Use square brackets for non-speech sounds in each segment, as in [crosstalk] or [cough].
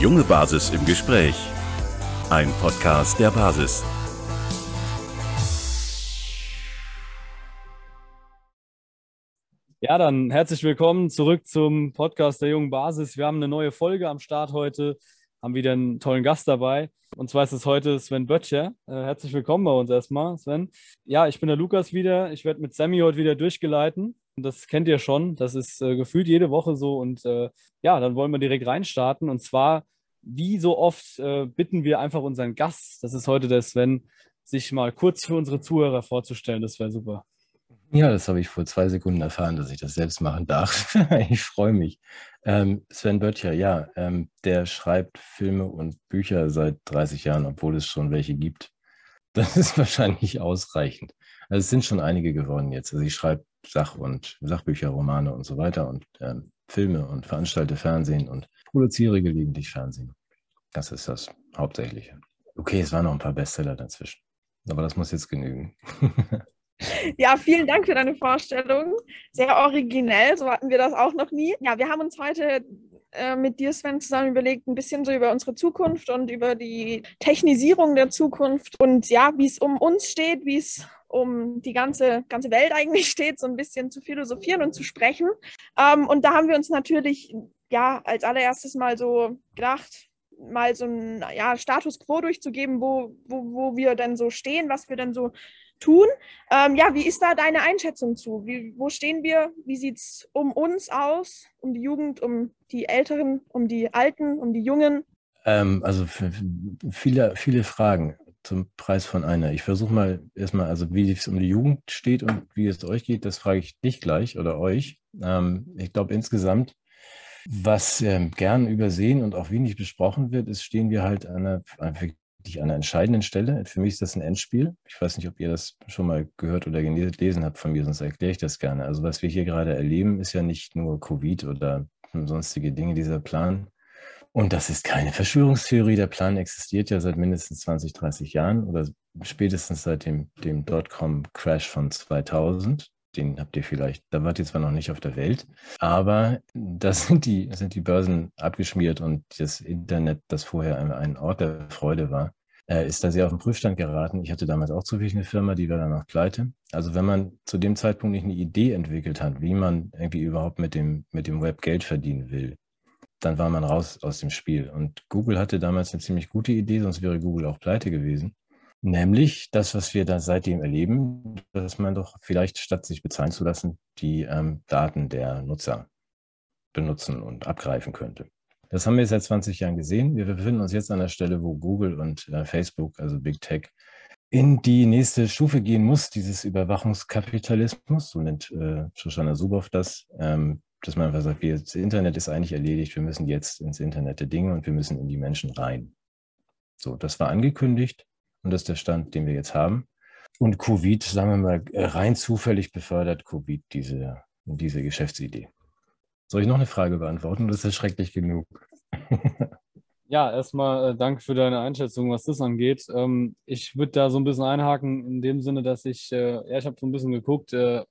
junge Basis im Gespräch. Ein Podcast der Basis. Ja, dann herzlich willkommen zurück zum Podcast der jungen Basis. Wir haben eine neue Folge am Start heute, haben wieder einen tollen Gast dabei. Und zwar ist es heute Sven Böttcher. Äh, herzlich willkommen bei uns erstmal, Sven. Ja, ich bin der Lukas wieder. Ich werde mit Sammy heute wieder durchgeleiten. Das kennt ihr schon. Das ist äh, gefühlt jede Woche so. Und äh, ja, dann wollen wir direkt reinstarten. Und zwar, wie so oft, äh, bitten wir einfach unseren Gast, das ist heute der Sven, sich mal kurz für unsere Zuhörer vorzustellen. Das wäre super. Ja, das habe ich vor zwei Sekunden erfahren, dass ich das selbst machen darf. [laughs] ich freue mich. Ähm, Sven Böttcher, ja, ähm, der schreibt Filme und Bücher seit 30 Jahren, obwohl es schon welche gibt. Das ist [laughs] wahrscheinlich ausreichend. Also es sind schon einige geworden jetzt. Also ich schreibe Sach- und Sachbücher, Romane und so weiter und ähm, Filme und veranstalte Fernsehen und produziere gelegentlich Fernsehen. Das ist das Hauptsächliche. Okay, es waren noch ein paar Bestseller dazwischen. Aber das muss jetzt genügen. [laughs] Ja, vielen Dank für deine Vorstellung. Sehr originell, so hatten wir das auch noch nie. Ja, wir haben uns heute äh, mit dir, Sven, zusammen überlegt, ein bisschen so über unsere Zukunft und über die Technisierung der Zukunft und ja, wie es um uns steht, wie es um die ganze, ganze Welt eigentlich [laughs] steht, so ein bisschen zu philosophieren und zu sprechen. Ähm, und da haben wir uns natürlich ja als allererstes mal so gedacht, mal so ein ja, Status quo durchzugeben, wo, wo, wo wir denn so stehen, was wir denn so tun. Ähm, ja, wie ist da deine Einschätzung zu? Wie, wo stehen wir? Wie sieht es um uns aus, um die Jugend, um die Älteren, um die Alten, um die Jungen? Ähm, also viele, viele Fragen zum Preis von einer. Ich versuche mal erstmal, also wie es um die Jugend steht und wie es euch geht, das frage ich dich gleich oder euch. Ähm, ich glaube insgesamt, was ähm, gern übersehen und auch wenig besprochen wird, ist, stehen wir halt an einer, wirklich an einer entscheidenden Stelle. Für mich ist das ein Endspiel. Ich weiß nicht, ob ihr das schon mal gehört oder gelesen habt von mir, sonst erkläre ich das gerne. Also was wir hier gerade erleben, ist ja nicht nur Covid oder sonstige Dinge, dieser Plan. Und das ist keine Verschwörungstheorie. Der Plan existiert ja seit mindestens 20, 30 Jahren oder spätestens seit dem, dem Dotcom-Crash von 2000 den habt ihr vielleicht, da wart ihr zwar noch nicht auf der Welt, aber das sind die, sind die Börsen abgeschmiert und das Internet, das vorher ein, ein Ort der Freude war, äh, ist da sehr auf den Prüfstand geraten. Ich hatte damals auch zufällig eine Firma, die war danach pleite. Also wenn man zu dem Zeitpunkt nicht eine Idee entwickelt hat, wie man irgendwie überhaupt mit dem, mit dem Web Geld verdienen will, dann war man raus aus dem Spiel. Und Google hatte damals eine ziemlich gute Idee, sonst wäre Google auch pleite gewesen. Nämlich das, was wir da seitdem erleben, dass man doch vielleicht statt sich bezahlen zu lassen, die ähm, Daten der Nutzer benutzen und abgreifen könnte. Das haben wir seit 20 Jahren gesehen. Wir befinden uns jetzt an der Stelle, wo Google und äh, Facebook, also Big Tech, in die nächste Stufe gehen muss, dieses Überwachungskapitalismus, so nennt äh, Shoshana Zuboff das, ähm, dass man einfach sagt, das Internet ist eigentlich erledigt, wir müssen jetzt ins Internet der Dinge und wir müssen in die Menschen rein. So, das war angekündigt. Und das ist der Stand, den wir jetzt haben. Und Covid, sagen wir mal, äh, rein zufällig befördert Covid diese, diese Geschäftsidee. Soll ich noch eine Frage beantworten? Das ist schrecklich genug. [laughs] ja, erstmal äh, danke für deine Einschätzung, was das angeht. Ähm, ich würde da so ein bisschen einhaken in dem Sinne, dass ich, äh, ja, ich habe so ein bisschen geguckt, äh,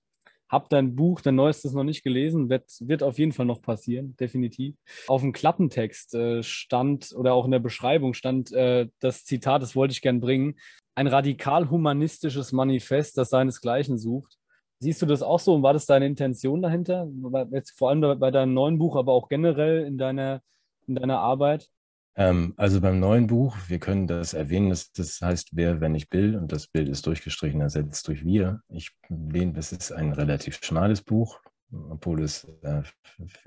habe dein Buch, dein neuestes noch nicht gelesen, wird, wird auf jeden Fall noch passieren, definitiv. Auf dem Klappentext äh, stand oder auch in der Beschreibung stand äh, das Zitat, das wollte ich gern bringen, ein radikal humanistisches Manifest, das seinesgleichen sucht. Siehst du das auch so und war das deine Intention dahinter? Jetzt vor allem bei deinem neuen Buch, aber auch generell in deiner, in deiner Arbeit? Ähm, also beim neuen Buch, wir können das erwähnen, das, das heißt Wer, wenn ich Bill und das Bild ist durchgestrichen, ersetzt durch wir. Ich lehne, das ist ein relativ schmales Buch, obwohl es äh,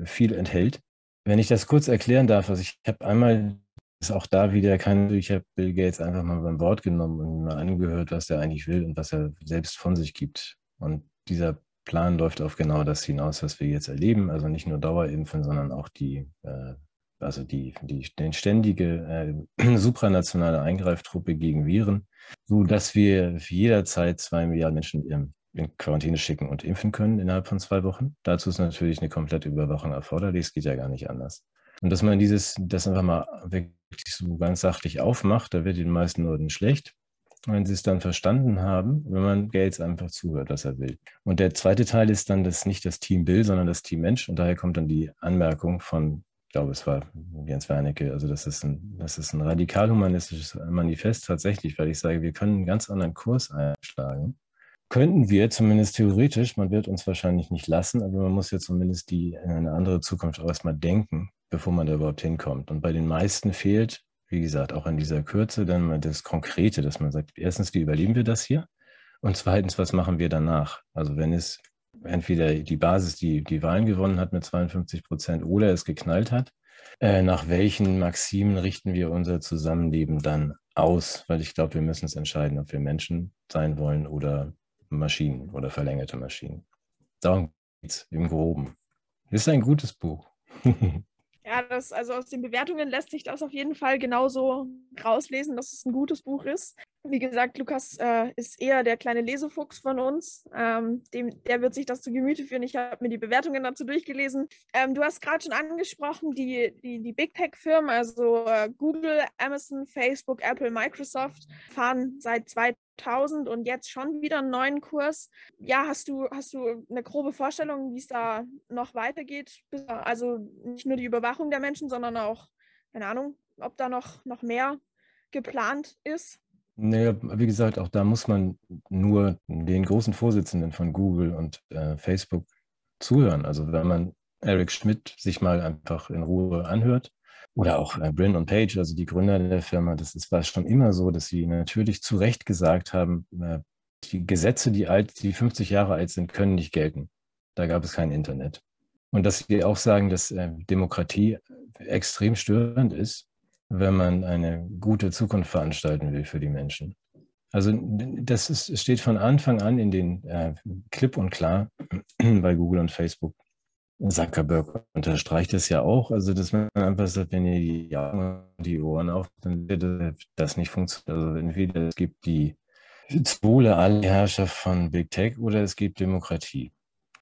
viel enthält. Wenn ich das kurz erklären darf, also ich habe einmal, ist auch da wieder kein, ich habe Bill Gates einfach mal beim Wort genommen und mal angehört, was er eigentlich will und was er selbst von sich gibt. Und dieser Plan läuft auf genau das hinaus, was wir jetzt erleben. Also nicht nur Dauerimpfen, sondern auch die äh, also die, die, ständige äh, [clears throat] supranationale Eingreiftruppe gegen Viren, so dass wir jederzeit zwei Milliarden Menschen in, in Quarantäne schicken und impfen können innerhalb von zwei Wochen. Dazu ist natürlich eine komplette Überwachung erforderlich. Es geht ja gar nicht anders. Und dass man dieses, das einfach mal wirklich so ganz sachlich aufmacht, da wird den meisten Leuten schlecht. Wenn sie es dann verstanden haben, wenn man Gates einfach zuhört, was er will. Und der zweite Teil ist dann das nicht das Team Bill, sondern das Team Mensch. Und daher kommt dann die Anmerkung von ich glaube, es war Jens Wernicke, also das ist ein, das ist ein radikal-humanistisches Manifest tatsächlich, weil ich sage, wir können einen ganz anderen Kurs einschlagen. Könnten wir zumindest theoretisch, man wird uns wahrscheinlich nicht lassen, aber man muss ja zumindest die in eine andere Zukunft auch erstmal denken, bevor man da überhaupt hinkommt. Und bei den meisten fehlt, wie gesagt, auch in dieser Kürze dann mal das Konkrete, dass man sagt, erstens, wie überleben wir das hier? Und zweitens, was machen wir danach? Also wenn es entweder die Basis, die die Wahlen gewonnen hat mit 52 Prozent oder es geknallt hat, äh, nach welchen Maximen richten wir unser Zusammenleben dann aus? Weil ich glaube, wir müssen es entscheiden, ob wir Menschen sein wollen oder Maschinen oder verlängerte Maschinen. Darum geht es im Groben. Ist ein gutes Buch. [laughs] Ja, das, also aus den Bewertungen lässt sich das auf jeden Fall genauso rauslesen, dass es ein gutes Buch ist. Wie gesagt, Lukas äh, ist eher der kleine Lesefuchs von uns. Ähm, dem, der wird sich das zu Gemüte führen. Ich habe mir die Bewertungen dazu durchgelesen. Ähm, du hast gerade schon angesprochen, die, die, die Big Tech-Firmen, also äh, Google, Amazon, Facebook, Apple, Microsoft, fahren seit 2000 und jetzt schon wieder einen neuen Kurs. Ja, hast du, hast du eine grobe Vorstellung, wie es da noch weitergeht? Also nicht nur die Überwachung der Menschen, sondern auch, keine Ahnung, ob da noch, noch mehr geplant ist? Naja, wie gesagt, auch da muss man nur den großen Vorsitzenden von Google und äh, Facebook zuhören. Also wenn man Eric Schmidt sich mal einfach in Ruhe anhört oder auch äh, und Page, also die Gründer der Firma, das ist, war schon immer so, dass sie natürlich zu Recht gesagt haben, äh, die Gesetze, die alt, die 50 Jahre alt sind, können nicht gelten. Da gab es kein Internet. Und dass sie auch sagen, dass äh, Demokratie extrem störend ist, wenn man eine gute Zukunft veranstalten will für die Menschen. Also das ist, steht von Anfang an in den äh, klipp und klar bei Google und Facebook. Zuckerberg unterstreicht das ja auch, also dass man einfach sagt, wenn ihr die Augen und die Ohren auf, dann wird das nicht funktionieren. Also entweder es gibt die Zwole Allherrschaft von Big Tech oder es gibt Demokratie.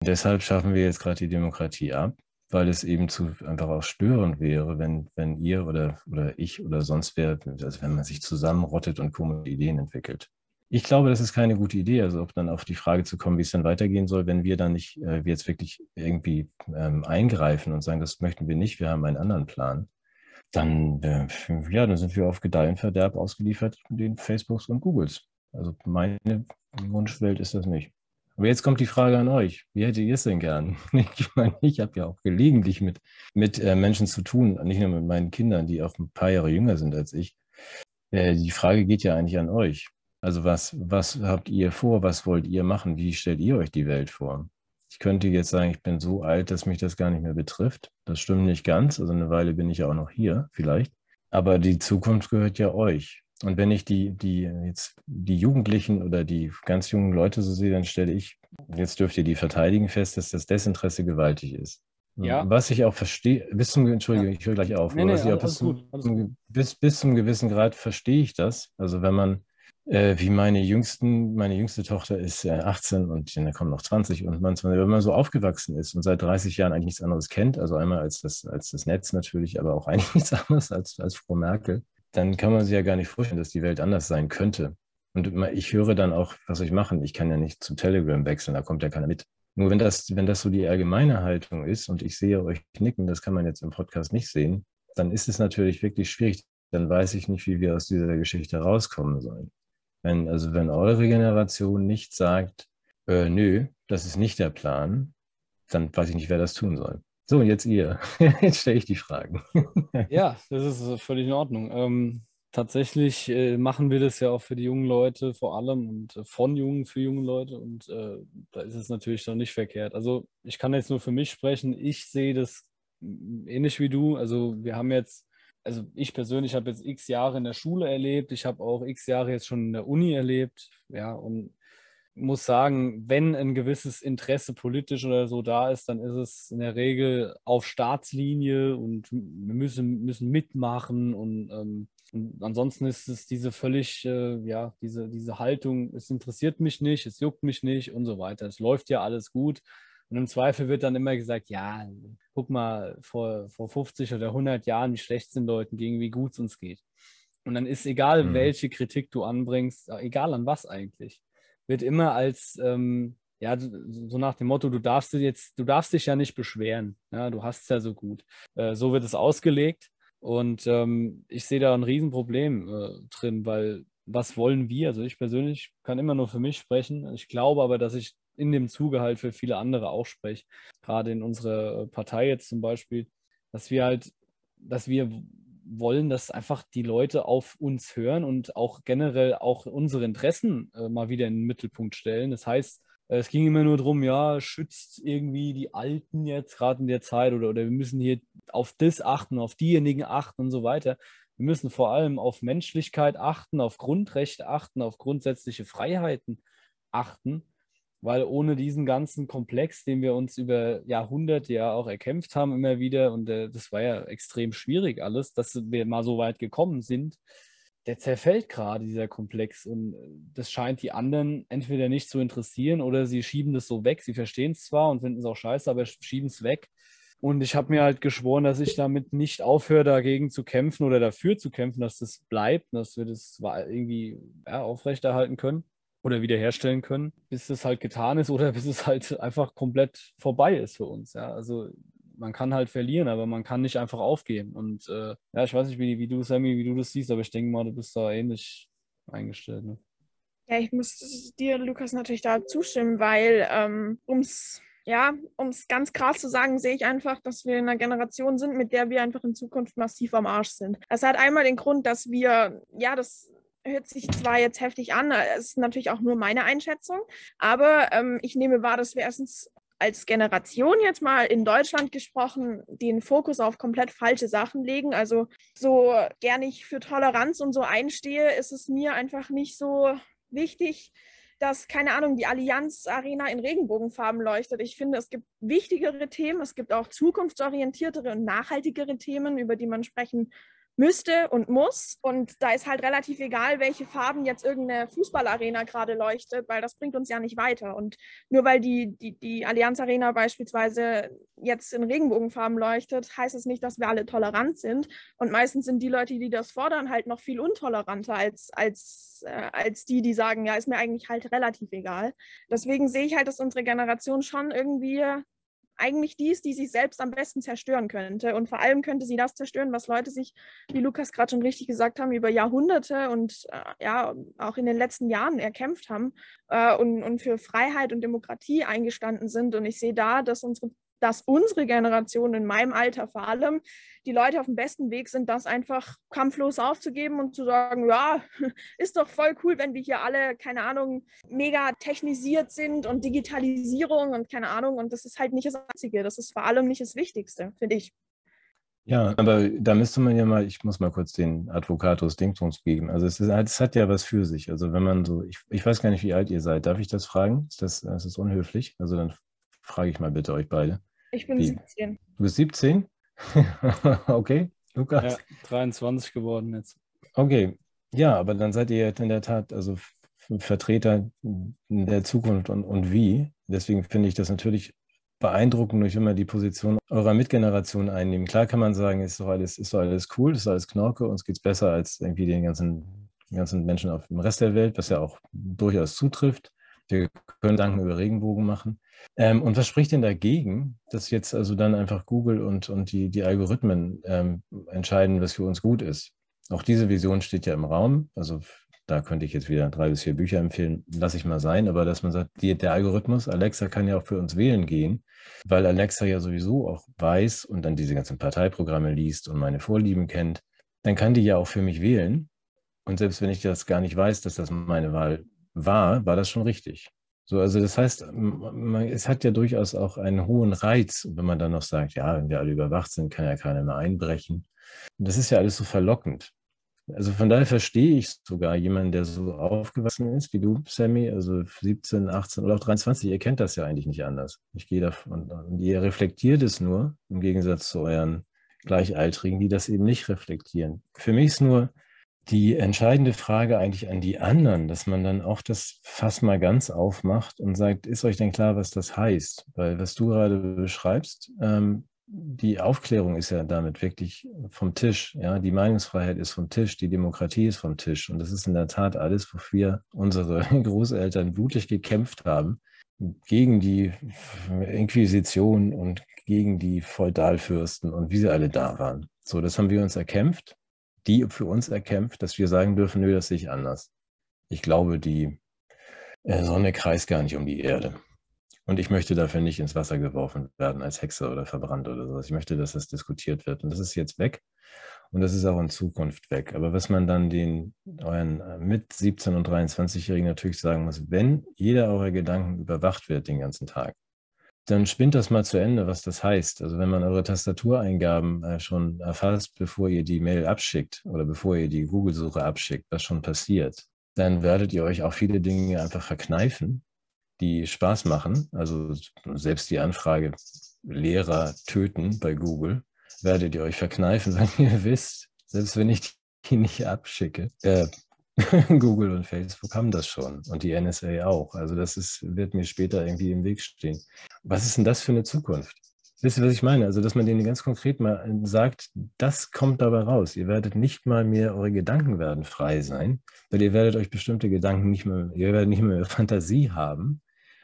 Und deshalb schaffen wir jetzt gerade die Demokratie ab weil es eben zu einfach auch störend wäre, wenn, wenn ihr oder, oder ich oder sonst wer, also wenn man sich zusammenrottet und komische Ideen entwickelt. Ich glaube, das ist keine gute Idee, also auch dann auf die Frage zu kommen, wie es dann weitergehen soll, wenn wir dann nicht äh, jetzt wirklich irgendwie ähm, eingreifen und sagen, das möchten wir nicht, wir haben einen anderen Plan, dann, äh, ja, dann sind wir auf Gedeih und Verderb ausgeliefert den Facebooks und Googles. Also meine Wunschwelt ist das nicht. Aber jetzt kommt die Frage an euch. Wie hättet ihr es denn gern? [laughs] Ich meine, ich habe ja auch gelegentlich mit, mit äh, Menschen zu tun, nicht nur mit meinen Kindern, die auch ein paar Jahre jünger sind als ich. Äh, die Frage geht ja eigentlich an euch. Also was, was habt ihr vor? Was wollt ihr machen? Wie stellt ihr euch die Welt vor? Ich könnte jetzt sagen, ich bin so alt, dass mich das gar nicht mehr betrifft. Das stimmt nicht ganz. Also eine Weile bin ich ja auch noch hier, vielleicht. Aber die Zukunft gehört ja euch. Und wenn ich die, die jetzt die Jugendlichen oder die ganz jungen Leute so sehe, dann stelle ich, jetzt dürft ihr die verteidigen fest, dass das Desinteresse gewaltig ist. Ja. Was ich auch verstehe, bis zum, Entschuldigung, ja. ich höre gleich auf, nee, nee, bis, zum, bis, bis zum gewissen Grad verstehe ich das. Also wenn man, äh, wie meine jüngsten, meine jüngste Tochter ist äh, 18 und dann kommen noch 20 und man, wenn man so aufgewachsen ist und seit 30 Jahren eigentlich nichts anderes kennt, also einmal als das, als das Netz natürlich, aber auch [laughs] eigentlich nichts anderes als, als Frau Merkel, dann kann man sich ja gar nicht vorstellen, dass die Welt anders sein könnte. Und ich höre dann auch, was soll ich machen? Ich kann ja nicht zu Telegram wechseln, da kommt ja keiner mit. Nur wenn das, wenn das so die allgemeine Haltung ist und ich sehe euch nicken, das kann man jetzt im Podcast nicht sehen, dann ist es natürlich wirklich schwierig. Dann weiß ich nicht, wie wir aus dieser Geschichte rauskommen sollen. Wenn, also wenn eure Generation nicht sagt, äh, nö, das ist nicht der Plan, dann weiß ich nicht, wer das tun soll. So, jetzt ihr. [laughs] Jetzt stelle ich die Fragen. [laughs] ja, das ist äh, völlig in Ordnung. Ähm, tatsächlich äh, machen wir das ja auch für die jungen Leute vor allem und äh, von Jungen für junge Leute und äh, da ist es natürlich noch nicht verkehrt. Also ich kann jetzt nur für mich sprechen. Ich sehe das ähnlich wie du. Also wir haben jetzt, also ich persönlich habe jetzt x Jahre in der Schule erlebt. Ich habe auch x Jahre jetzt schon in der Uni erlebt. Ja, und muss sagen, wenn ein gewisses Interesse politisch oder so da ist, dann ist es in der Regel auf Staatslinie und wir müssen, müssen mitmachen und, ähm, und ansonsten ist es diese völlig, äh, ja, diese, diese Haltung, es interessiert mich nicht, es juckt mich nicht und so weiter. Es läuft ja alles gut. Und im Zweifel wird dann immer gesagt, ja, guck mal, vor, vor 50 oder 100 Jahren, wie schlecht sind Leuten gegen, wie gut es uns geht. Und dann ist egal, mhm. welche Kritik du anbringst, egal an was eigentlich wird immer als, ähm, ja, so nach dem Motto, du darfst jetzt, du darfst dich ja nicht beschweren. Ja, du hast es ja so gut. Äh, so wird es ausgelegt. Und ähm, ich sehe da ein Riesenproblem äh, drin, weil was wollen wir? Also ich persönlich kann immer nur für mich sprechen. Ich glaube aber, dass ich in dem Zuge halt für viele andere auch spreche. Gerade in unserer Partei jetzt zum Beispiel, dass wir halt, dass wir wollen, dass einfach die Leute auf uns hören und auch generell auch unsere Interessen äh, mal wieder in den Mittelpunkt stellen. Das heißt, äh, es ging immer nur darum, ja, schützt irgendwie die Alten jetzt gerade in der Zeit oder, oder wir müssen hier auf das achten, auf diejenigen achten und so weiter. Wir müssen vor allem auf Menschlichkeit achten, auf Grundrechte achten, auf grundsätzliche Freiheiten achten, weil ohne diesen ganzen Komplex, den wir uns über Jahrhunderte ja auch erkämpft haben, immer wieder, und äh, das war ja extrem schwierig alles, dass wir mal so weit gekommen sind, der zerfällt gerade, dieser Komplex. Und äh, das scheint die anderen entweder nicht zu interessieren oder sie schieben das so weg. Sie verstehen es zwar und finden es auch scheiße, aber schieben es weg. Und ich habe mir halt geschworen, dass ich damit nicht aufhöre, dagegen zu kämpfen oder dafür zu kämpfen, dass das bleibt, dass wir das irgendwie ja, aufrechterhalten können oder wiederherstellen können, bis es halt getan ist oder bis es halt einfach komplett vorbei ist für uns. Ja, also man kann halt verlieren, aber man kann nicht einfach aufgeben. Und äh, ja, ich weiß nicht, wie, wie du, Sammy, wie du das siehst, aber ich denke mal, du bist da ähnlich eingestellt. Ne? Ja, ich muss dir, Lukas, natürlich da zustimmen, weil ähm, ums ja, um es ganz krass zu sagen, sehe ich einfach, dass wir in einer Generation sind, mit der wir einfach in Zukunft massiv am Arsch sind. Es hat einmal den Grund, dass wir, ja, das hört sich zwar jetzt heftig an, es ist natürlich auch nur meine Einschätzung, aber ähm, ich nehme wahr, dass wir erstens als Generation jetzt mal in Deutschland gesprochen den Fokus auf komplett falsche Sachen legen. Also so gern ich für Toleranz und so einstehe, ist es mir einfach nicht so wichtig, dass, keine Ahnung, die Allianz Arena in Regenbogenfarben leuchtet. Ich finde, es gibt wichtigere Themen, es gibt auch zukunftsorientiertere und nachhaltigere Themen, über die man sprechen müsste und muss. Und da ist halt relativ egal, welche Farben jetzt irgendeine Fußballarena gerade leuchtet, weil das bringt uns ja nicht weiter. Und nur weil die, die, die Allianz Arena beispielsweise jetzt in Regenbogenfarben leuchtet, heißt es nicht, dass wir alle tolerant sind. Und meistens sind die Leute, die das fordern, halt noch viel untoleranter als, als, äh, als die, die sagen, ja, ist mir eigentlich halt relativ egal. Deswegen sehe ich halt, dass unsere Generation schon irgendwie eigentlich die ist, die sich selbst am besten zerstören könnte. Und vor allem könnte sie das zerstören, was Leute sich, wie Lukas gerade schon richtig gesagt haben, über Jahrhunderte und äh, ja auch in den letzten Jahren erkämpft haben äh, und, und für Freiheit und Demokratie eingestanden sind. Und ich sehe da, dass unsere dass unsere Generation in meinem Alter vor allem die Leute auf dem besten Weg sind, das einfach kampflos aufzugeben und zu sagen, ja, [laughs] ist doch voll cool, wenn wir hier alle, keine Ahnung, mega technisiert sind und Digitalisierung und keine Ahnung. Und das ist halt nicht das Einzige. Das ist vor allem nicht das Wichtigste, finde ich. Ja, aber da müsste man ja mal, ich muss mal kurz den Advocatus Dingsbums geben. Also es, ist, es hat ja was für sich. Also wenn man so, ich, ich weiß gar nicht, wie alt ihr seid. Darf ich das fragen? Ist das, das ist unhöflich? Also dann frage ich mal bitte euch beide. Ich bin Wie? 17. Du bist 17? [laughs] okay, Lukas? Ja, 23 geworden jetzt. Okay, ja, aber dann seid ihr in der Tat also Vertreter der Zukunft und, und wie. Deswegen finde ich das natürlich beeindruckend, durch immer die Position eurer Mitgeneration einnehmen. Klar kann man sagen, ist doch alles, ist doch alles cool, ist alles Knorke, uns geht es besser als irgendwie den ganzen, ganzen Menschen auf dem Rest der Welt, was ja auch durchaus zutrifft. Wir können Gedanken über Regenbogen machen. Ähm, und was spricht denn dagegen, dass jetzt also dann einfach Google und, und die, die Algorithmen ähm, entscheiden, was für uns gut ist? Auch diese Vision steht ja im Raum. Also da könnte ich jetzt wieder drei bis vier Bücher empfehlen, lasse ich mal sein, aber dass man sagt, die, der Algorithmus, Alexa kann ja auch für uns wählen gehen, weil Alexa ja sowieso auch weiß und dann diese ganzen Parteiprogramme liest und meine Vorlieben kennt, dann kann die ja auch für mich wählen. Und selbst wenn ich das gar nicht weiß, dass das meine Wahl war, war das schon richtig. So, also das heißt, man, es hat ja durchaus auch einen hohen Reiz, wenn man dann noch sagt, ja, wenn wir alle überwacht sind, kann ja keiner mehr einbrechen. Das ist ja alles so verlockend. Also von daher verstehe ich sogar jemanden, der so aufgewachsen ist wie du, Sammy, also 17, 18 oder auch 23, ihr kennt das ja eigentlich nicht anders. Ich gehe davon, und ihr reflektiert es nur, im Gegensatz zu euren Gleichaltrigen, die das eben nicht reflektieren. Für mich ist nur, die entscheidende Frage eigentlich an die anderen, dass man dann auch das Fass mal ganz aufmacht und sagt, ist euch denn klar, was das heißt? Weil was du gerade beschreibst, ähm, die Aufklärung ist ja damit wirklich vom Tisch. Ja, die Meinungsfreiheit ist vom Tisch, die Demokratie ist vom Tisch. Und das ist in der Tat alles, wofür unsere [laughs] Großeltern blutig gekämpft haben. gegen die Inquisition und gegen die Feudalfürsten und wie sie alle da waren. So, das haben wir uns erkämpft. Die für uns erkämpft, dass wir sagen dürfen, nö, das sehe ich anders. Ich glaube, die äh, Sonne kreist gar nicht um die Erde. Und ich möchte dafür nicht ins Wasser geworfen werden als Hexe oder verbrannt oder sowas. Ich möchte, dass das diskutiert wird. Und das ist jetzt weg. Und das ist auch in Zukunft weg. Aber was man dann den euren äh, mit 17 und 23-Jährigen natürlich sagen muss, wenn jeder eurer Gedanken überwacht wird den ganzen Tag, dann spinnt das mal zu Ende, was das heißt. Also wenn man eure Tastatureingaben äh, schon erfasst, bevor ihr die Mail abschickt oder bevor ihr die Google-Suche abschickt, was schon passiert, dann werdet ihr euch auch viele Dinge einfach verkneifen, die Spaß machen. Also selbst die Anfrage Lehrer töten bei Google werdet ihr euch verkneifen, [laughs] weil ihr wisst, selbst wenn ich die nicht abschicke, äh, [laughs] Google und Facebook haben das schon und die NSA auch. Also das ist, wird mir später irgendwie im Weg stehen. Was ist denn das für eine Zukunft? Wisst ihr, was ich meine? Also, dass man denen ganz konkret mal sagt, das kommt dabei raus. Ihr werdet nicht mal mehr, eure Gedanken werden frei sein, weil ihr werdet euch bestimmte Gedanken nicht mehr, ihr werdet nicht mehr Fantasie haben,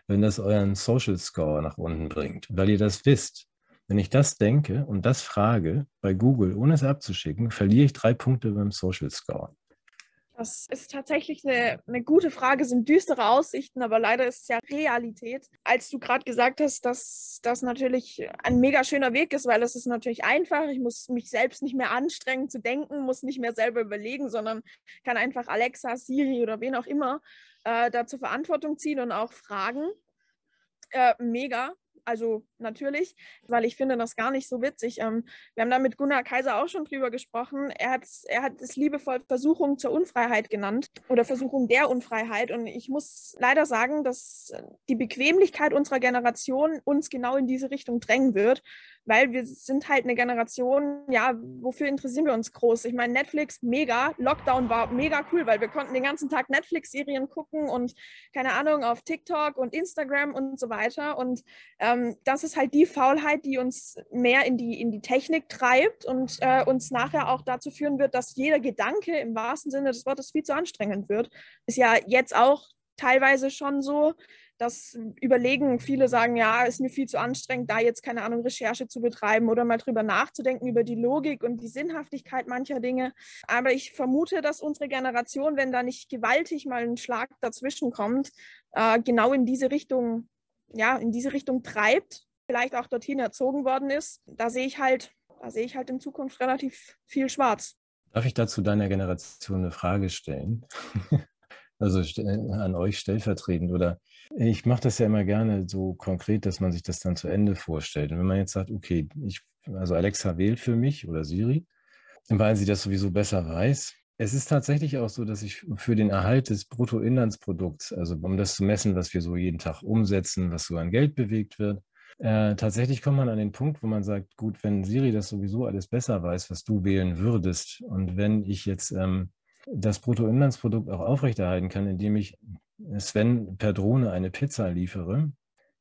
wenn das euren Social Score nach unten bringt, weil ihr das wisst. Wenn ich das denke und das frage bei Google, ohne es abzuschicken, verliere ich drei Punkte beim Social Score. Das ist tatsächlich eine, eine gute Frage, sind düstere Aussichten, aber leider ist es ja Realität. Als du gerade gesagt hast, dass das natürlich ein mega schöner Weg ist, weil es ist natürlich einfach. Ich muss mich selbst nicht mehr anstrengen zu denken, muss nicht mehr selber überlegen, sondern kann einfach Alexa, Siri oder wen auch immer äh, da zur Verantwortung ziehen und auch fragen. Äh, mega also natürlich, weil ich finde das gar nicht so witzig. Ähm, wir haben da mit Gunnar Kaiser auch schon drüber gesprochen. Er hat, er hat es liebevoll Versuchung zur Unfreiheit genannt oder Versuchung der Unfreiheit. Und ich muss leider sagen, dass die Bequemlichkeit unserer Generation uns genau in diese Richtung drängen wird weil wir sind halt eine Generation, ja, wofür interessieren wir uns groß? Ich meine, Netflix, mega, Lockdown war mega cool, weil wir konnten den ganzen Tag Netflix-Serien gucken und keine Ahnung, auf TikTok und Instagram und so weiter. Und ähm, das ist halt die Faulheit, die uns mehr in die, in die Technik treibt und äh, uns nachher auch dazu führen wird, dass jeder Gedanke im wahrsten Sinne des Wortes viel zu anstrengend wird. Ist ja jetzt auch teilweise schon so, das überlegen, viele sagen, ja, ist mir viel zu anstrengend, da jetzt keine Ahnung, Recherche zu betreiben oder mal drüber nachzudenken über die Logik und die Sinnhaftigkeit mancher Dinge. Aber ich vermute, dass unsere Generation, wenn da nicht gewaltig mal ein Schlag dazwischen kommt, äh, genau in diese Richtung, ja, in diese Richtung treibt, vielleicht auch dorthin erzogen worden ist. Da sehe ich halt, da sehe ich halt in Zukunft relativ viel schwarz. Darf ich dazu deiner Generation eine Frage stellen? Also an euch stellvertretend oder ich mache das ja immer gerne so konkret, dass man sich das dann zu Ende vorstellt. Und wenn man jetzt sagt, okay, ich, also Alexa wählt für mich oder Siri, weil sie das sowieso besser weiß. Es ist tatsächlich auch so, dass ich für den Erhalt des Bruttoinlandsprodukts, also um das zu messen, was wir so jeden Tag umsetzen, was so an Geld bewegt wird, äh, tatsächlich kommt man an den Punkt, wo man sagt, gut, wenn Siri das sowieso alles besser weiß, was du wählen würdest, und wenn ich jetzt ähm, das Bruttoinlandsprodukt auch aufrechterhalten kann, indem ich Sven per Drohne eine Pizza liefere,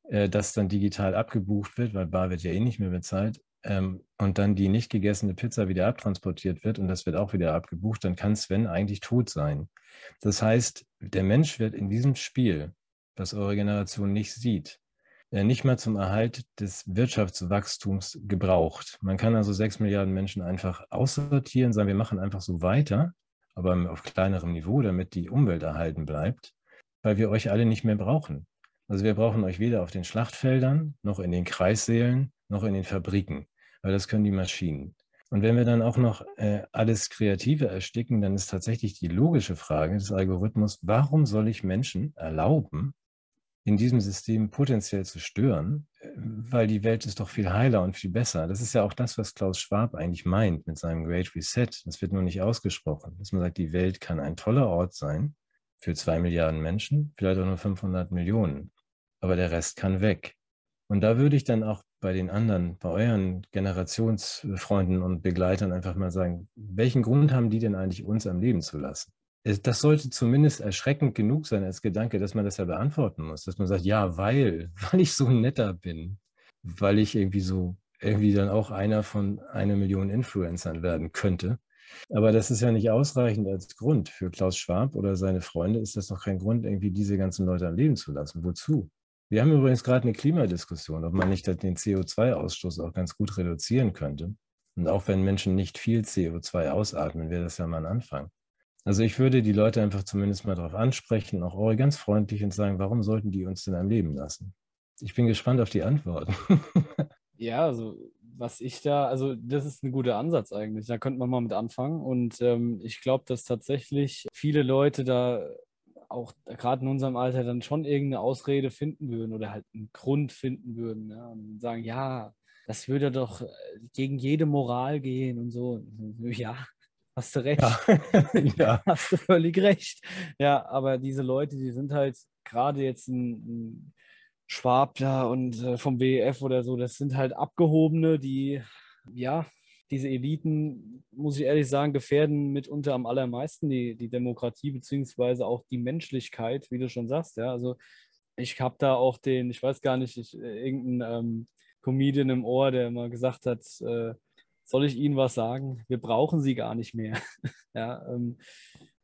äh, das dann digital abgebucht wird, weil Bar wird ja eh nicht mehr bezahlt, ähm, und dann die nicht gegessene Pizza wieder abtransportiert wird und das wird auch wieder abgebucht, dann kann Sven eigentlich tot sein. Das heißt, der Mensch wird in diesem Spiel, was eure Generation nicht sieht, äh, nicht mal zum Erhalt des Wirtschaftswachstums gebraucht. Man kann also sechs Milliarden Menschen einfach aussortieren, sagen, wir machen einfach so weiter, aber auf kleinerem Niveau, damit die Umwelt erhalten bleibt weil wir euch alle nicht mehr brauchen. Also wir brauchen euch weder auf den Schlachtfeldern, noch in den Kreissälen, noch in den Fabriken, weil das können die Maschinen. Und wenn wir dann auch noch äh, alles Kreative ersticken, dann ist tatsächlich die logische Frage des Algorithmus, warum soll ich Menschen erlauben, in diesem System potenziell zu stören, weil die Welt ist doch viel heiler und viel besser. Das ist ja auch das, was Klaus Schwab eigentlich meint mit seinem Great Reset. Das wird nur nicht ausgesprochen, dass man sagt, die Welt kann ein toller Ort sein, für zwei Milliarden Menschen, vielleicht auch nur 500 Millionen. Aber der Rest kann weg. Und da würde ich dann auch bei den anderen, bei euren Generationsfreunden und Begleitern einfach mal sagen, welchen Grund haben die denn eigentlich, uns am Leben zu lassen? Das sollte zumindest erschreckend genug sein als Gedanke, dass man das ja beantworten muss. Dass man sagt, ja, weil, [laughs] weil ich so netter bin, weil ich irgendwie so, irgendwie dann auch einer von einer Million Influencern werden könnte aber das ist ja nicht ausreichend als Grund. Für Klaus Schwab oder seine Freunde ist das doch kein Grund, irgendwie diese ganzen Leute am Leben zu lassen. Wozu? Wir haben übrigens gerade eine Klimadiskussion, ob man nicht den CO2-Ausstoß auch ganz gut reduzieren könnte. Und auch wenn Menschen nicht viel CO2 ausatmen, wäre das ja mal ein Anfang. Also ich würde die Leute einfach zumindest mal darauf ansprechen, auch eure ganz freundlich und sagen, warum sollten die uns denn am Leben lassen? Ich bin gespannt auf die Antworten. [laughs] ja, also was ich da, also das ist ein guter Ansatz eigentlich. Da könnte man mal mit anfangen. Und ähm, ich glaube, dass tatsächlich viele Leute da auch gerade in unserem Alter dann schon irgendeine Ausrede finden würden oder halt einen Grund finden würden ja, und sagen, ja, das würde doch äh, gegen jede Moral gehen und so. Ja, hast du recht. Ja. [laughs] ja. Hast du völlig recht. Ja, aber diese Leute, die sind halt gerade jetzt ein, ein Schwabler und äh, vom WEF oder so, das sind halt Abgehobene, die, ja, diese Eliten, muss ich ehrlich sagen, gefährden mitunter am allermeisten die, die Demokratie beziehungsweise auch die Menschlichkeit, wie du schon sagst. Ja, also ich habe da auch den, ich weiß gar nicht, ich, äh, irgendeinen ähm, Comedian im Ohr, der mal gesagt hat, äh, soll ich Ihnen was sagen? Wir brauchen Sie gar nicht mehr. [laughs] ja, ähm,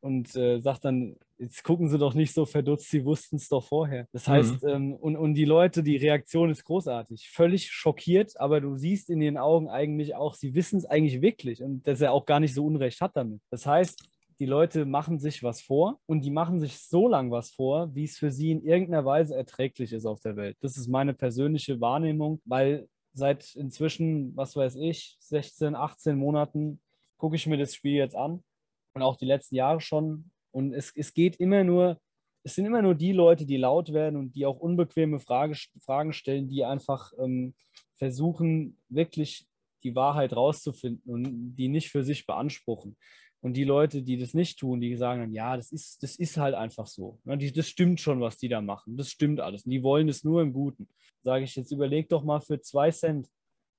und äh, sagt dann, jetzt gucken Sie doch nicht so verdutzt, Sie wussten es doch vorher. Das mhm. heißt, mhm. ähm, und, und die Leute, die Reaktion ist großartig, völlig schockiert, aber du siehst in ihren Augen eigentlich auch, sie wissen es eigentlich wirklich und dass er auch gar nicht so Unrecht hat damit. Das heißt, die Leute machen sich was vor und die machen sich so lang was vor, wie es für sie in irgendeiner Weise erträglich ist auf der Welt. Das ist meine persönliche Wahrnehmung, weil seit inzwischen, was weiß ich, 16, 18 Monaten gucke ich mir das Spiel jetzt an und auch die letzten Jahre schon. Und es, es geht immer nur, es sind immer nur die Leute, die laut werden und die auch unbequeme Frage, Fragen stellen, die einfach ähm, versuchen, wirklich die Wahrheit rauszufinden und die nicht für sich beanspruchen. Und die Leute, die das nicht tun, die sagen dann, ja, das ist, das ist halt einfach so. Die, das stimmt schon, was die da machen. Das stimmt alles. Und die wollen es nur im Guten. Sage ich jetzt, überleg doch mal für zwei Cent,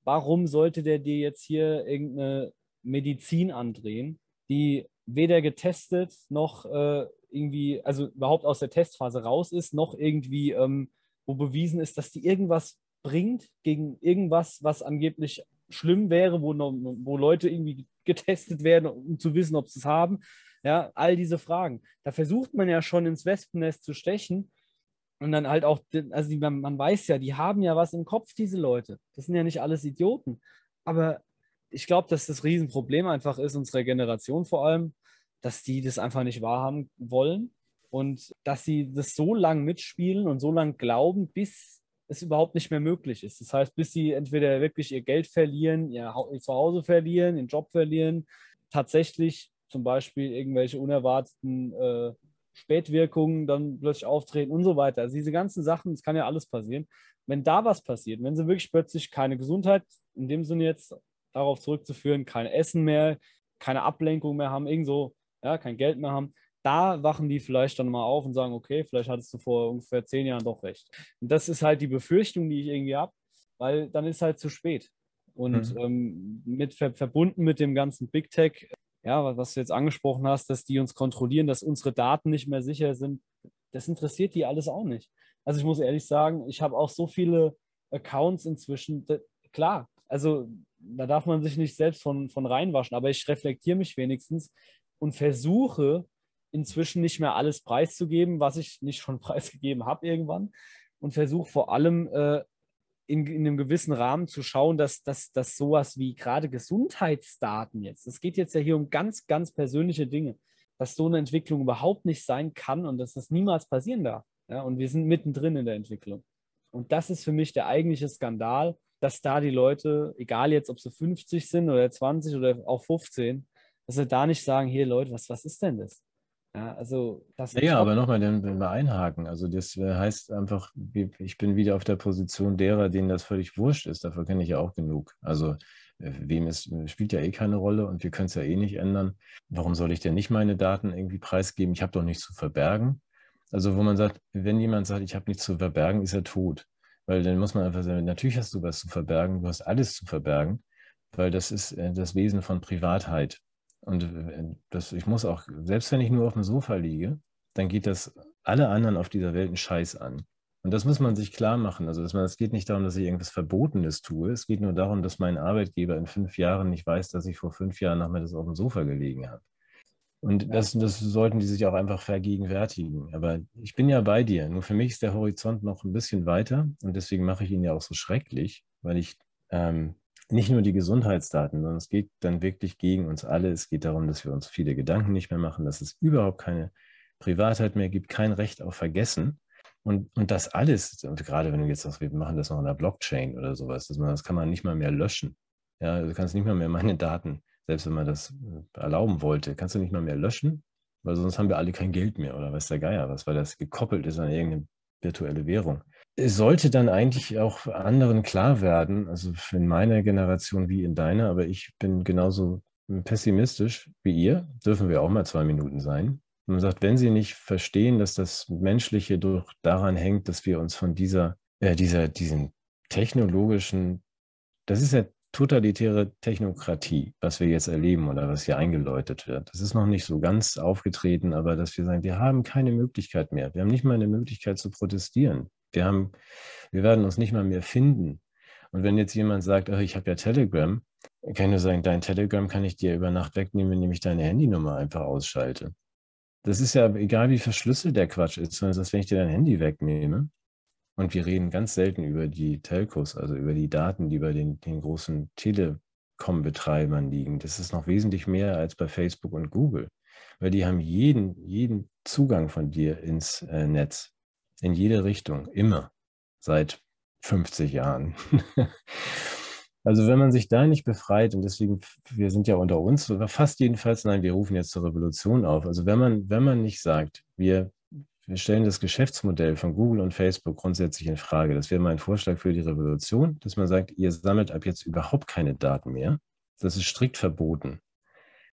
warum sollte der dir jetzt hier irgendeine Medizin andrehen, die weder getestet noch äh, irgendwie, also überhaupt aus der Testphase raus ist, noch irgendwie, ähm, wo bewiesen ist, dass die irgendwas bringt gegen irgendwas, was angeblich schlimm wäre, wo, wo Leute irgendwie getestet werden, um zu wissen, ob sie es haben. Ja, all diese Fragen. Da versucht man ja schon ins Wespennest zu stechen. Und dann halt auch, also man, man weiß ja, die haben ja was im Kopf, diese Leute. Das sind ja nicht alles Idioten. Aber ich glaube, dass das Riesenproblem einfach ist, unsere Generation vor allem, dass die das einfach nicht wahrhaben wollen und dass sie das so lang mitspielen und so lange glauben, bis es überhaupt nicht mehr möglich ist. Das heißt, bis sie entweder wirklich ihr Geld verlieren, ihr Zuhause verlieren, ihren Job verlieren, tatsächlich zum Beispiel irgendwelche unerwarteten äh, Spätwirkungen dann plötzlich auftreten und so weiter. Also diese ganzen Sachen, es kann ja alles passieren. Wenn da was passiert, wenn sie wirklich plötzlich keine Gesundheit, in dem Sinne jetzt darauf zurückzuführen, kein Essen mehr, keine Ablenkung mehr haben, irgend ja, kein Geld mehr haben, da wachen die vielleicht dann mal auf und sagen, okay, vielleicht hattest du vor ungefähr zehn Jahren doch recht. Und das ist halt die Befürchtung, die ich irgendwie habe, weil dann ist halt zu spät. Und mhm. ähm, mit, ver, verbunden mit dem ganzen Big Tech, ja, was du jetzt angesprochen hast, dass die uns kontrollieren, dass unsere Daten nicht mehr sicher sind, das interessiert die alles auch nicht. Also ich muss ehrlich sagen, ich habe auch so viele Accounts inzwischen, da, klar, also da darf man sich nicht selbst von, von reinwaschen, aber ich reflektiere mich wenigstens und versuche inzwischen nicht mehr alles preiszugeben, was ich nicht schon [laughs] preisgegeben habe irgendwann und versuche vor allem äh, in, in, einem gewissen Rahmen zu schauen, dass, dass, dass sowas wie gerade Gesundheitsdaten jetzt, es geht jetzt ja hier um ganz, ganz persönliche Dinge, dass so eine Entwicklung überhaupt nicht sein kann und dass das niemals passieren darf. Ja? Und wir sind mittendrin in der Entwicklung. Und das ist für mich der eigentliche Skandal, dass da die Leute, egal jetzt, ob sie 50 sind oder 20 oder auch 15, dass sie da nicht sagen, hier Leute, was, was ist denn das? Ja, also das ja, ja aber nochmal, wenn wir einhaken. Also das äh, heißt einfach, ich bin wieder auf der Position derer, denen das völlig wurscht ist. Dafür kenne ich ja auch genug. Also äh, wem es spielt ja eh keine Rolle und wir können es ja eh nicht ändern. Warum soll ich denn nicht meine Daten irgendwie preisgeben? Ich habe doch nichts zu verbergen. Also wo man sagt, wenn jemand sagt, ich habe nichts zu verbergen, ist er tot. Weil dann muss man einfach sagen, natürlich hast du was zu verbergen, du hast alles zu verbergen, weil das ist äh, das Wesen von Privatheit. Und das, ich muss auch, selbst wenn ich nur auf dem Sofa liege, dann geht das alle anderen auf dieser Welt einen Scheiß an. Und das muss man sich klar machen. Also, dass man, es geht nicht darum, dass ich irgendwas Verbotenes tue. Es geht nur darum, dass mein Arbeitgeber in fünf Jahren nicht weiß, dass ich vor fünf Jahren nachmittags auf dem Sofa gelegen habe. Und das, das sollten die sich auch einfach vergegenwärtigen. Aber ich bin ja bei dir. Nur für mich ist der Horizont noch ein bisschen weiter und deswegen mache ich ihn ja auch so schrecklich, weil ich ähm, nicht nur die Gesundheitsdaten, sondern es geht dann wirklich gegen uns alle. Es geht darum, dass wir uns viele Gedanken nicht mehr machen, dass es überhaupt keine Privatheit mehr gibt, kein Recht auf Vergessen. Und, und das alles, und gerade wenn du jetzt sagst, wir machen das noch in der Blockchain oder sowas, das, das kann man nicht mal mehr löschen. Ja, du kannst nicht mal mehr meine Daten, selbst wenn man das äh, erlauben wollte, kannst du nicht mal mehr löschen, weil sonst haben wir alle kein Geld mehr oder weiß der Geier was, weil das gekoppelt ist an irgendeine virtuelle Währung. Sollte dann eigentlich auch anderen klar werden, also in meiner Generation wie in deiner, aber ich bin genauso pessimistisch wie ihr, dürfen wir auch mal zwei Minuten sein. Man sagt, wenn sie nicht verstehen, dass das Menschliche durch daran hängt, dass wir uns von dieser, äh, dieser, diesen technologischen, das ist ja totalitäre Technokratie, was wir jetzt erleben oder was hier eingeläutet wird. Das ist noch nicht so ganz aufgetreten, aber dass wir sagen, wir haben keine Möglichkeit mehr. Wir haben nicht mal eine Möglichkeit zu protestieren. Wir haben, wir werden uns nicht mal mehr finden. Und wenn jetzt jemand sagt, ach, ich habe ja Telegram, kann du sagen, dein Telegram kann ich dir über Nacht wegnehmen, indem ich deine Handynummer einfach ausschalte. Das ist ja egal, wie verschlüsselt der Quatsch ist, sondern dass wenn ich dir dein Handy wegnehme, und wir reden ganz selten über die Telcos, also über die Daten, die bei den, den großen Telekom-Betreibern liegen. Das ist noch wesentlich mehr als bei Facebook und Google, weil die haben jeden, jeden Zugang von dir ins äh, Netz, in jede Richtung, immer, seit 50 Jahren. [laughs] Also wenn man sich da nicht befreit, und deswegen, wir sind ja unter uns, fast jedenfalls, nein, wir rufen jetzt zur Revolution auf. Also wenn man, wenn man nicht sagt, wir, wir stellen das Geschäftsmodell von Google und Facebook grundsätzlich in Frage, das wäre mein Vorschlag für die Revolution, dass man sagt, ihr sammelt ab jetzt überhaupt keine Daten mehr. Das ist strikt verboten.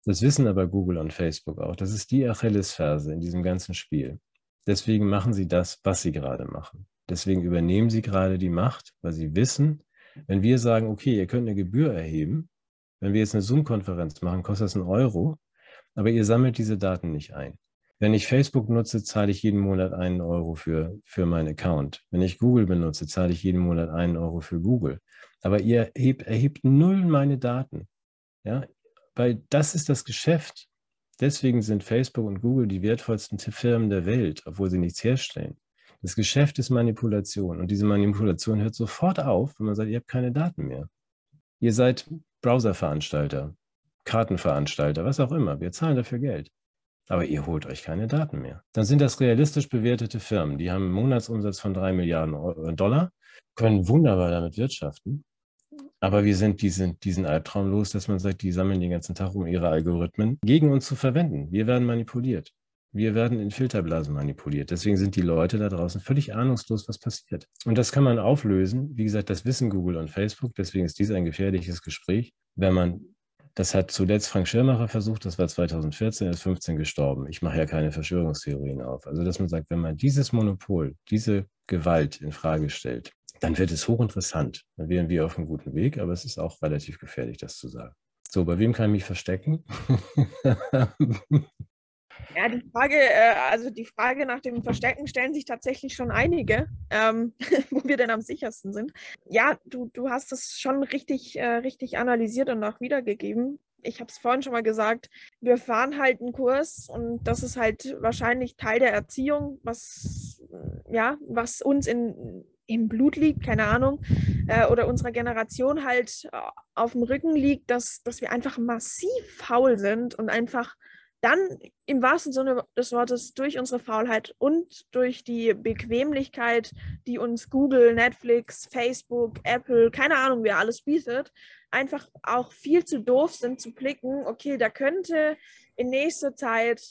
Das wissen aber Google und Facebook auch. Das ist die Achillesferse in diesem ganzen Spiel. Deswegen machen sie das, was sie gerade machen. Deswegen übernehmen sie gerade die Macht, weil sie wissen, wenn wir sagen, okay, ihr könnt eine Gebühr erheben, wenn wir jetzt eine Zoom-Konferenz machen, kostet das einen Euro, aber ihr sammelt diese Daten nicht ein. Wenn ich Facebook nutze, zahle ich jeden Monat einen Euro für, für meinen Account. Wenn ich Google benutze, zahle ich jeden Monat einen Euro für Google. Aber ihr erhebt, erhebt null meine Daten. Ja? Weil das ist das Geschäft. Deswegen sind Facebook und Google die wertvollsten Firmen der Welt, obwohl sie nichts herstellen. Das Geschäft ist Manipulation und diese Manipulation hört sofort auf, wenn man sagt, ihr habt keine Daten mehr. Ihr seid Browserveranstalter, Kartenveranstalter, was auch immer. Wir zahlen dafür Geld. Aber ihr holt euch keine Daten mehr. Dann sind das realistisch bewertete Firmen. Die haben einen Monatsumsatz von drei Milliarden äh, Dollar, können wunderbar damit wirtschaften. Aber wir sind diesen, diesen Albtraum los, dass man sagt, die sammeln den ganzen Tag, um ihre Algorithmen gegen uns zu verwenden. Wir werden manipuliert. Wir werden in Filterblasen manipuliert. Deswegen sind die Leute da draußen völlig ahnungslos, was passiert. Und das kann man auflösen. Wie gesagt, das wissen Google und Facebook. Deswegen ist dies ein gefährliches Gespräch. Wenn man, das hat zuletzt Frank Schirmacher versucht, das war 2014, er ist 15 gestorben. Ich mache ja keine Verschwörungstheorien auf. Also, dass man sagt, wenn man dieses Monopol, diese Gewalt in Frage stellt, dann wird es hochinteressant. Dann wären wir auf einem guten Weg, aber es ist auch relativ gefährlich, das zu sagen. So, bei wem kann ich mich verstecken? [laughs] Ja, die Frage, äh, also die Frage nach dem Verstecken stellen sich tatsächlich schon einige, ähm, [laughs] wo wir denn am sichersten sind. Ja, du, du hast es schon richtig, äh, richtig analysiert und auch wiedergegeben. Ich habe es vorhin schon mal gesagt, wir fahren halt einen Kurs und das ist halt wahrscheinlich Teil der Erziehung, was, ja, was uns in, im Blut liegt, keine Ahnung, äh, oder unserer Generation halt äh, auf dem Rücken liegt, dass, dass wir einfach massiv faul sind und einfach dann im wahrsten Sinne des Wortes durch unsere Faulheit und durch die Bequemlichkeit, die uns Google, Netflix, Facebook, Apple, keine Ahnung, wer alles bietet, einfach auch viel zu doof sind zu blicken, okay, da könnte in nächster Zeit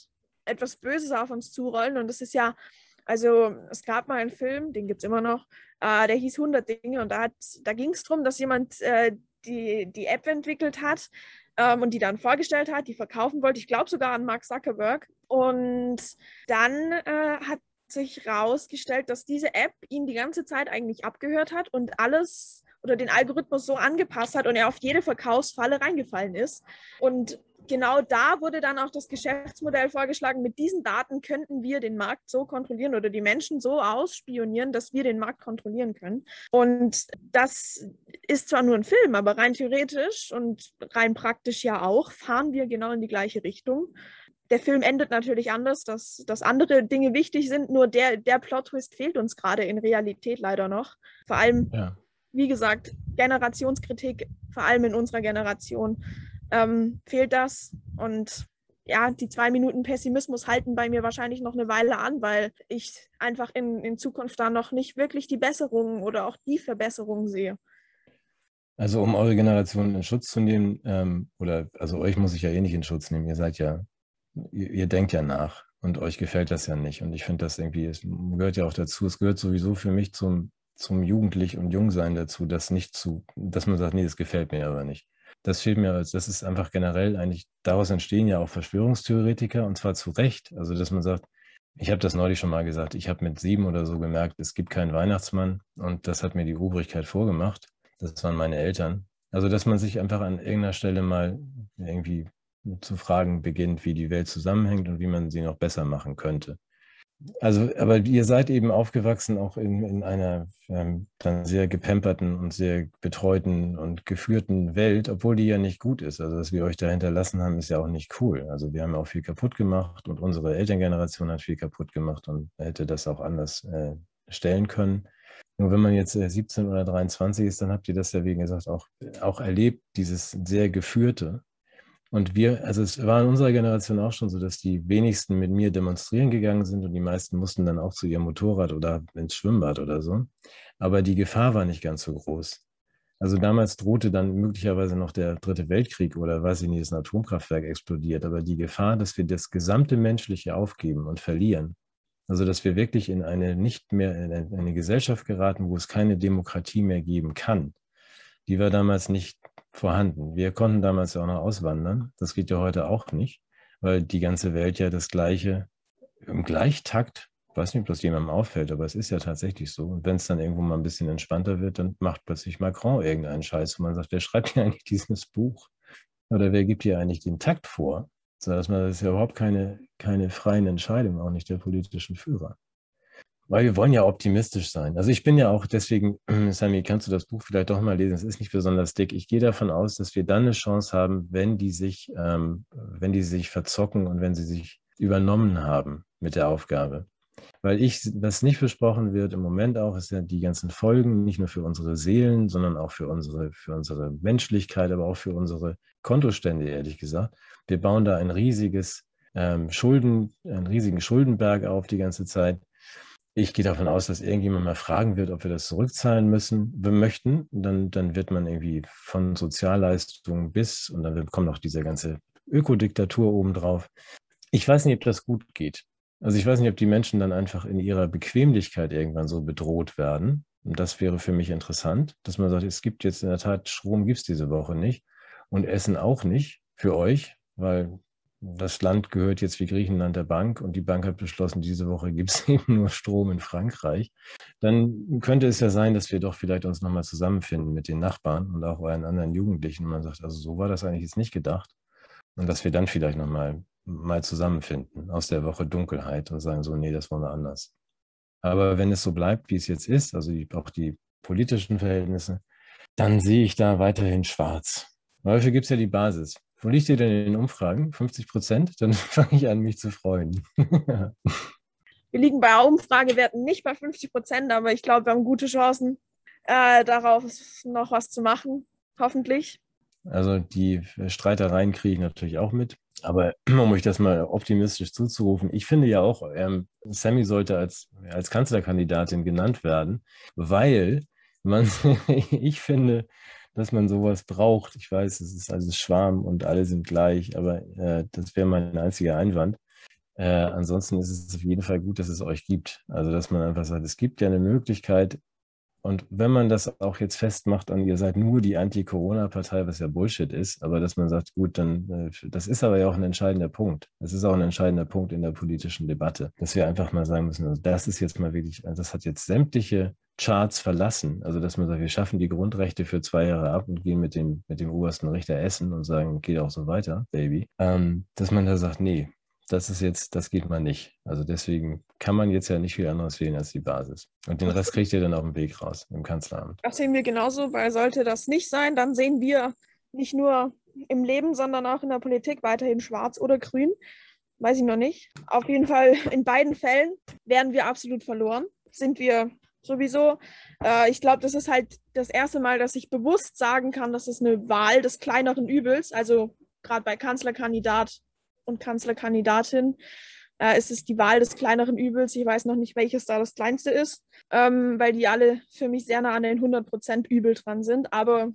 etwas Böses auf uns zurollen. Und das ist ja, also es gab mal einen Film, den gibt es immer noch, äh, der hieß 100 Dinge und da, da ging es darum, dass jemand äh, die, die App entwickelt hat, ähm, und die dann vorgestellt hat, die verkaufen wollte. Ich glaube sogar an Mark Zuckerberg. Und dann äh, hat sich herausgestellt, dass diese App ihn die ganze Zeit eigentlich abgehört hat und alles oder den Algorithmus so angepasst hat und er auf jede Verkaufsfalle reingefallen ist. Und genau da wurde dann auch das Geschäftsmodell vorgeschlagen, mit diesen Daten könnten wir den Markt so kontrollieren oder die Menschen so ausspionieren, dass wir den Markt kontrollieren können. Und das ist zwar nur ein Film, aber rein theoretisch und rein praktisch ja auch, fahren wir genau in die gleiche Richtung. der Film endet natürlich anders, dass, dass andere Dinge wichtig sind, nur der, der Plot-Twist fehlt uns gerade in Realität leider noch. Vor allem, ja. wie gesagt, Generationskritik, vor allem in unserer Generation, ähm, fehlt das. Und ja, die zwei Minuten Pessimismus halten bei mir wahrscheinlich noch eine Weile an, weil ich einfach in, in Zukunft da noch nicht wirklich die Besserungen oder auch die Verbesserungen sehe. Also um eure Generation in Schutz zu nehmen, ähm, oder also euch muss ich ja eh nicht in Schutz nehmen, ihr seid ja, ihr, ihr denkt ja nach und euch gefällt das ja nicht. Und ich finde das irgendwie, es gehört ja auch dazu, es gehört sowieso für mich zum, zum Jugendlich und Jungsein dazu, das nicht zu, dass man sagt, nee, das gefällt mir aber nicht. Das fehlt mir, das ist einfach generell eigentlich, daraus entstehen ja auch Verschwörungstheoretiker und zwar zu Recht. Also, dass man sagt, ich habe das neulich schon mal gesagt, ich habe mit sieben oder so gemerkt, es gibt keinen Weihnachtsmann und das hat mir die Obrigkeit vorgemacht. Das waren meine Eltern. Also, dass man sich einfach an irgendeiner Stelle mal irgendwie zu fragen beginnt, wie die Welt zusammenhängt und wie man sie noch besser machen könnte. Also, aber ihr seid eben aufgewachsen auch in, in einer ähm, dann sehr gepemperten und sehr betreuten und geführten Welt, obwohl die ja nicht gut ist. Also, was wir euch da hinterlassen haben, ist ja auch nicht cool. Also, wir haben auch viel kaputt gemacht und unsere Elterngeneration hat viel kaputt gemacht und hätte das auch anders äh, stellen können. Nur wenn man jetzt 17 äh, oder 23 ist, dann habt ihr das ja, wie gesagt, auch, auch erlebt, dieses sehr geführte. Und wir, also es war in unserer Generation auch schon so, dass die wenigsten mit mir demonstrieren gegangen sind und die meisten mussten dann auch zu ihrem Motorrad oder ins Schwimmbad oder so. Aber die Gefahr war nicht ganz so groß. Also damals drohte dann möglicherweise noch der dritte Weltkrieg oder weiß ich nicht, das Atomkraftwerk explodiert. Aber die Gefahr, dass wir das gesamte Menschliche aufgeben und verlieren, also dass wir wirklich in eine nicht mehr in eine Gesellschaft geraten, wo es keine Demokratie mehr geben kann, die war damals nicht vorhanden. Wir konnten damals ja auch noch auswandern. Das geht ja heute auch nicht, weil die ganze Welt ja das Gleiche im Gleichtakt, ich weiß nicht, ob das jemandem auffällt, aber es ist ja tatsächlich so. Und wenn es dann irgendwo mal ein bisschen entspannter wird, dann macht plötzlich Macron irgendeinen Scheiß, wo man sagt, wer schreibt hier eigentlich dieses Buch? Oder wer gibt hier eigentlich den Takt vor? So dass man, das ist ja überhaupt keine, keine freien Entscheidungen, auch nicht der politischen Führer. Weil wir wollen ja optimistisch sein. Also ich bin ja auch deswegen, [clears throat] Sammy, kannst du das Buch vielleicht doch mal lesen? Es ist nicht besonders dick. Ich gehe davon aus, dass wir dann eine Chance haben, wenn die sich, ähm, wenn die sich verzocken und wenn sie sich übernommen haben mit der Aufgabe. Weil ich, was nicht versprochen wird im Moment auch, ist ja die ganzen Folgen, nicht nur für unsere Seelen, sondern auch für unsere, für unsere Menschlichkeit, aber auch für unsere Kontostände, ehrlich gesagt. Wir bauen da ein riesiges ähm, Schulden, einen riesigen Schuldenberg auf die ganze Zeit ich gehe davon aus, dass irgendjemand mal fragen wird, ob wir das zurückzahlen müssen, wir möchten. Dann, dann wird man irgendwie von Sozialleistungen bis und dann kommt noch diese ganze Ökodiktatur obendrauf. Ich weiß nicht, ob das gut geht. Also ich weiß nicht, ob die Menschen dann einfach in ihrer Bequemlichkeit irgendwann so bedroht werden. Und das wäre für mich interessant, dass man sagt, es gibt jetzt in der Tat, Strom gibt es diese Woche nicht und Essen auch nicht für euch, weil das Land gehört jetzt wie Griechenland der Bank und die Bank hat beschlossen, diese Woche gibt es [laughs] eben nur Strom in Frankreich, dann könnte es ja sein, dass wir doch vielleicht uns nochmal zusammenfinden mit den Nachbarn und auch euren anderen Jugendlichen. Und man sagt, also so war das eigentlich jetzt nicht gedacht. Und dass wir dann vielleicht nochmal mal zusammenfinden aus der Woche Dunkelheit und sagen so, nee, das wollen wir anders. Aber wenn es so bleibt, wie es jetzt ist, also auch die politischen Verhältnisse, dann sehe ich da weiterhin schwarz. Dafür gibt es ja die Basis. Wo liegt ihr denn in den Umfragen? 50 Prozent? Dann [laughs] fange ich an, mich zu freuen. [laughs] wir liegen bei Umfragewerten nicht bei 50 Prozent, aber ich glaube, wir haben gute Chancen, äh, darauf noch was zu machen, hoffentlich. Also die Streitereien kriege ich natürlich auch mit. Aber [clears throat] um euch das mal optimistisch zuzurufen, ich finde ja auch, ähm, Sammy sollte als, als Kanzlerkandidatin genannt werden, weil man, [laughs] ich finde, dass man sowas braucht. Ich weiß, es ist alles Schwarm und alle sind gleich, aber äh, das wäre mein einziger Einwand. Äh, ansonsten ist es auf jeden Fall gut, dass es euch gibt. Also, dass man einfach sagt, es gibt ja eine Möglichkeit. Und wenn man das auch jetzt festmacht an, ihr seid nur die Anti-Corona-Partei, was ja Bullshit ist, aber dass man sagt, gut, dann, äh, das ist aber ja auch ein entscheidender Punkt. Das ist auch ein entscheidender Punkt in der politischen Debatte, dass wir einfach mal sagen müssen, also das ist jetzt mal wirklich, das hat jetzt sämtliche Charts verlassen. Also dass man sagt, wir schaffen die Grundrechte für zwei Jahre ab und gehen mit dem, mit dem obersten Richter essen und sagen, geht auch so weiter, Baby. Ähm, dass man da sagt, nee, das ist jetzt, das geht mal nicht. Also deswegen kann man jetzt ja nicht viel anderes wählen als die Basis. Und den Rest kriegt ihr dann auf dem Weg raus im Kanzleramt. Das sehen wir genauso, weil sollte das nicht sein, dann sehen wir nicht nur im Leben, sondern auch in der Politik weiterhin schwarz oder grün. weiß ich noch nicht. Auf jeden Fall in beiden Fällen werden wir absolut verloren. Sind wir sowieso. Äh, ich glaube, das ist halt das erste Mal, dass ich bewusst sagen kann, dass es eine Wahl des kleineren Übels, also gerade bei Kanzlerkandidat und Kanzlerkandidatin, äh, ist es die Wahl des kleineren Übels. Ich weiß noch nicht, welches da das kleinste ist, ähm, weil die alle für mich sehr nah an den 100% Übel dran sind. Aber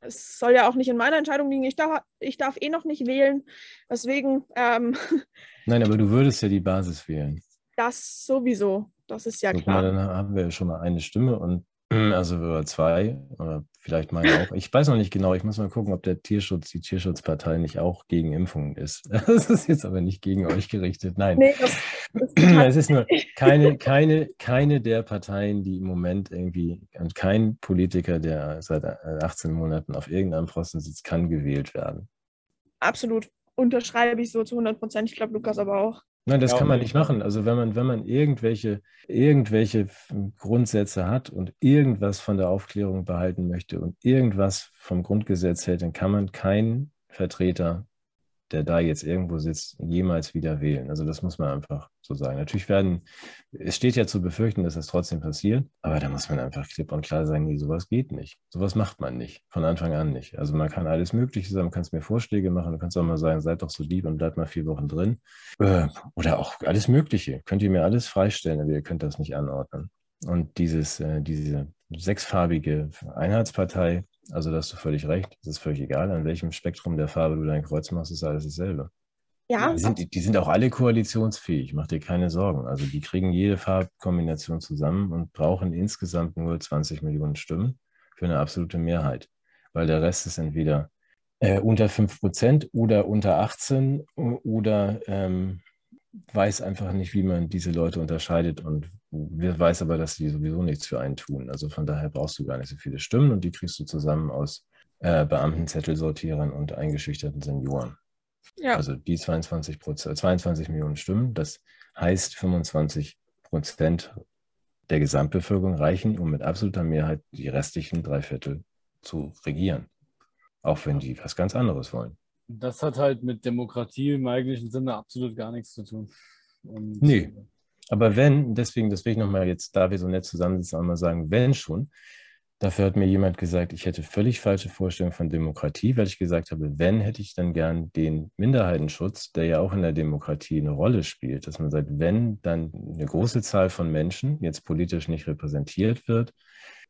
es soll ja auch nicht in meiner Entscheidung liegen. Ich darf, ich darf eh noch nicht wählen. Deswegen. Ähm, [laughs] Nein, aber du würdest ja die Basis wählen. Das sowieso. Das ist ja Guck klar. Mal, dann haben wir ja schon mal eine Stimme und also über zwei oder vielleicht meine auch. Ich weiß noch nicht genau. Ich muss mal gucken, ob der Tierschutz, die Tierschutzpartei nicht auch gegen Impfungen ist. [laughs] Das ist jetzt aber nicht gegen euch gerichtet. Nein. Nee, das, das [clears throat] es ist nur keine, keine, keine der Parteien, die im Moment irgendwie und kein Politiker, der seit 18 Monaten auf irgendeinem Posten sitzt, kann gewählt werden. Absolut. Unterschreibe ich so zu 100 Prozent. Ich glaube, Lukas aber auch. Nein, das ja, kann man nicht machen. Also wenn man, wenn man irgendwelche, irgendwelche Grundsätze hat und irgendwas von der Aufklärung behalten möchte und irgendwas vom Grundgesetz hält, dann kann man keinen Vertreter der da jetzt irgendwo sitzt, jemals wieder wählen. Also das muss man einfach so sagen. Natürlich werden, es steht ja zu befürchten, dass das trotzdem passiert, aber da muss man einfach klipp und klar sagen, nee, sowas geht nicht. Sowas macht man nicht, von Anfang an nicht. Also man kann alles Mögliche sagen, man kann mir Vorschläge machen, du kannst auch mal sagen, seid doch so lieb und bleibt mal vier Wochen drin. Äh, oder auch alles Mögliche. Könnt ihr mir alles freistellen, aber ihr könnt das nicht anordnen. Und dieses, äh, diese sechsfarbige Einheitspartei, also da hast du völlig recht. Es ist völlig egal, an welchem Spektrum der Farbe du dein Kreuz machst, ist alles dasselbe. Ja. Die sind, die sind auch alle koalitionsfähig, mach dir keine Sorgen. Also die kriegen jede Farbkombination zusammen und brauchen insgesamt nur 20 Millionen Stimmen für eine absolute Mehrheit. Weil der Rest ist entweder äh, unter 5 Prozent oder unter 18 oder ähm, weiß einfach nicht, wie man diese Leute unterscheidet und weiß aber, dass die sowieso nichts für einen tun. Also von daher brauchst du gar nicht so viele Stimmen und die kriegst du zusammen aus äh, Beamtenzettelsortierern und eingeschüchterten Senioren. Ja. Also die 22, 22 Millionen Stimmen, das heißt 25 Prozent der Gesamtbevölkerung reichen, um mit absoluter Mehrheit die restlichen drei Viertel zu regieren. Auch wenn die was ganz anderes wollen. Das hat halt mit Demokratie im eigentlichen Sinne absolut gar nichts zu tun. Und nee. Aber wenn, deswegen, das will ich nochmal jetzt, da wir so nett zusammensitzen, einmal sagen, wenn schon, dafür hat mir jemand gesagt, ich hätte völlig falsche Vorstellungen von Demokratie, weil ich gesagt habe, wenn, hätte ich dann gern den Minderheitenschutz, der ja auch in der Demokratie eine Rolle spielt, dass man sagt, wenn dann eine große Zahl von Menschen jetzt politisch nicht repräsentiert wird,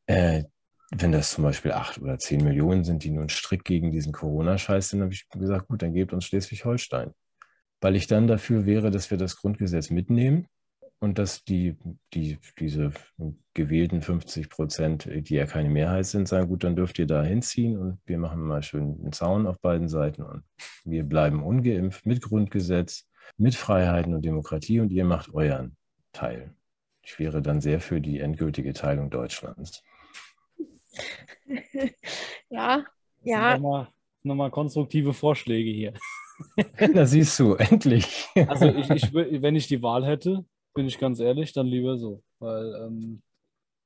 äh, wenn das zum Beispiel acht oder zehn Millionen sind, die nun strikt gegen diesen Corona-Scheiß sind, habe ich gesagt, gut, dann gebt uns Schleswig-Holstein. Weil ich dann dafür wäre, dass wir das Grundgesetz mitnehmen und dass die, die, diese gewählten 50 Prozent, die ja keine Mehrheit sind, sagen, gut, dann dürft ihr da hinziehen und wir machen mal schön einen Zaun auf beiden Seiten und wir bleiben ungeimpft mit Grundgesetz, mit Freiheiten und Demokratie und ihr macht euren Teil. Ich wäre dann sehr für die endgültige Teilung Deutschlands. [laughs] ja, ja. Nochmal, nochmal konstruktive Vorschläge hier. [laughs] Da siehst du, endlich. Also ich, ich, wenn ich die Wahl hätte, bin ich ganz ehrlich, dann lieber so. Weil ähm,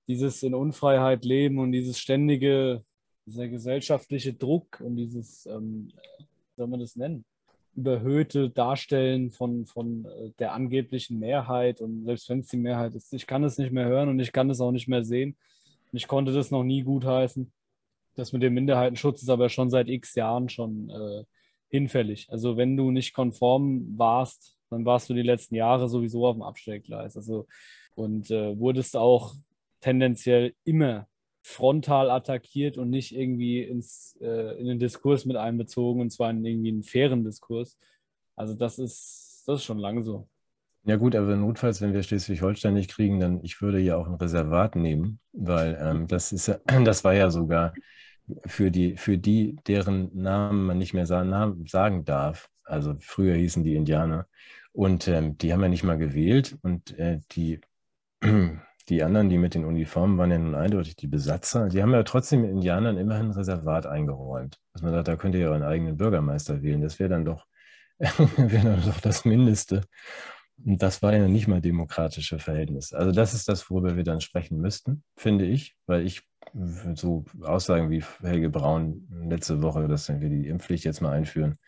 dieses in Unfreiheit leben und dieses ständige, dieser gesellschaftliche Druck und dieses, ähm, wie soll man das nennen? überhöhte Darstellen von, von äh, der angeblichen Mehrheit und selbst wenn es die Mehrheit ist, ich kann es nicht mehr hören und ich kann es auch nicht mehr sehen. Ich konnte das noch nie gutheißen. Das mit dem Minderheitenschutz ist aber schon seit x Jahren schon äh, hinfällig. Also wenn du nicht konform warst, dann warst du die letzten Jahre sowieso auf dem Abstellgleis. Also und äh, wurdest auch tendenziell immer frontal attackiert und nicht irgendwie ins, äh, in den Diskurs mit einbezogen und zwar in irgendwie einen fairen Diskurs. Also das ist, das ist schon lange so. Ja gut, aber notfalls, wenn wir Schleswig-Holstein nicht kriegen, dann ich würde ja auch ein Reservat nehmen, weil ähm, das ist [clears throat] das war ja sogar für die, für die, deren Namen man nicht mehr sagen, darf. Also früher hießen die Indianer. Und ähm, die haben ja nicht mal gewählt. Und äh, die, [clears throat] die anderen, die mit den Uniformen waren ja nun eindeutig die Besatzer. Die haben ja trotzdem Indianern immerhin ein Reservat eingeräumt. Dass man sagt, da könnt ihr ja euren eigenen Bürgermeister wählen. Das wäre dann doch, [laughs] wäre dann doch das Mindeste. Und das war ja nicht mal demokratische Verhältnisse. Also das ist das, worüber wir dann sprechen müssten, finde ich, weil ich so Aussagen wie Helge Braun letzte Woche, dass wir die Impfpflicht jetzt mal einführen,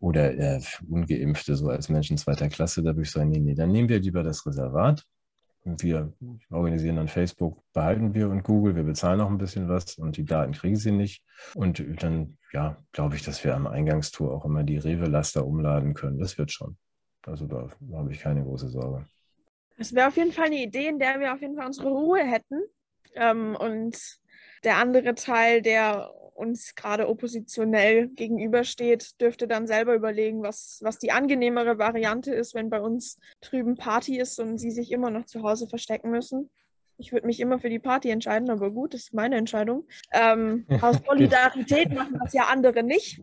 oder äh, Ungeimpfte so als Menschen zweiter Klasse, da würde ich sagen, nee, nee, dann nehmen wir lieber das Reservat. Wir organisieren dann Facebook, behalten wir und Google, wir bezahlen noch ein bisschen was und die Daten kriegen sie nicht. Und dann, ja, glaube ich, dass wir am Eingangstor auch immer die Rewe-Laster umladen können. Das wird schon. Also da, da habe ich keine große Sorge. Das wäre auf jeden Fall eine Idee, in der wir auf jeden Fall unsere Ruhe hätten. Ähm, und der andere Teil, der uns gerade oppositionell gegenübersteht, dürfte dann selber überlegen, was, was die angenehmere Variante ist, wenn bei uns drüben Party ist und sie sich immer noch zu Hause verstecken müssen. Ich würde mich immer für die Party entscheiden, aber gut, das ist meine Entscheidung. Ähm, [laughs] aus Solidarität machen das ja andere nicht.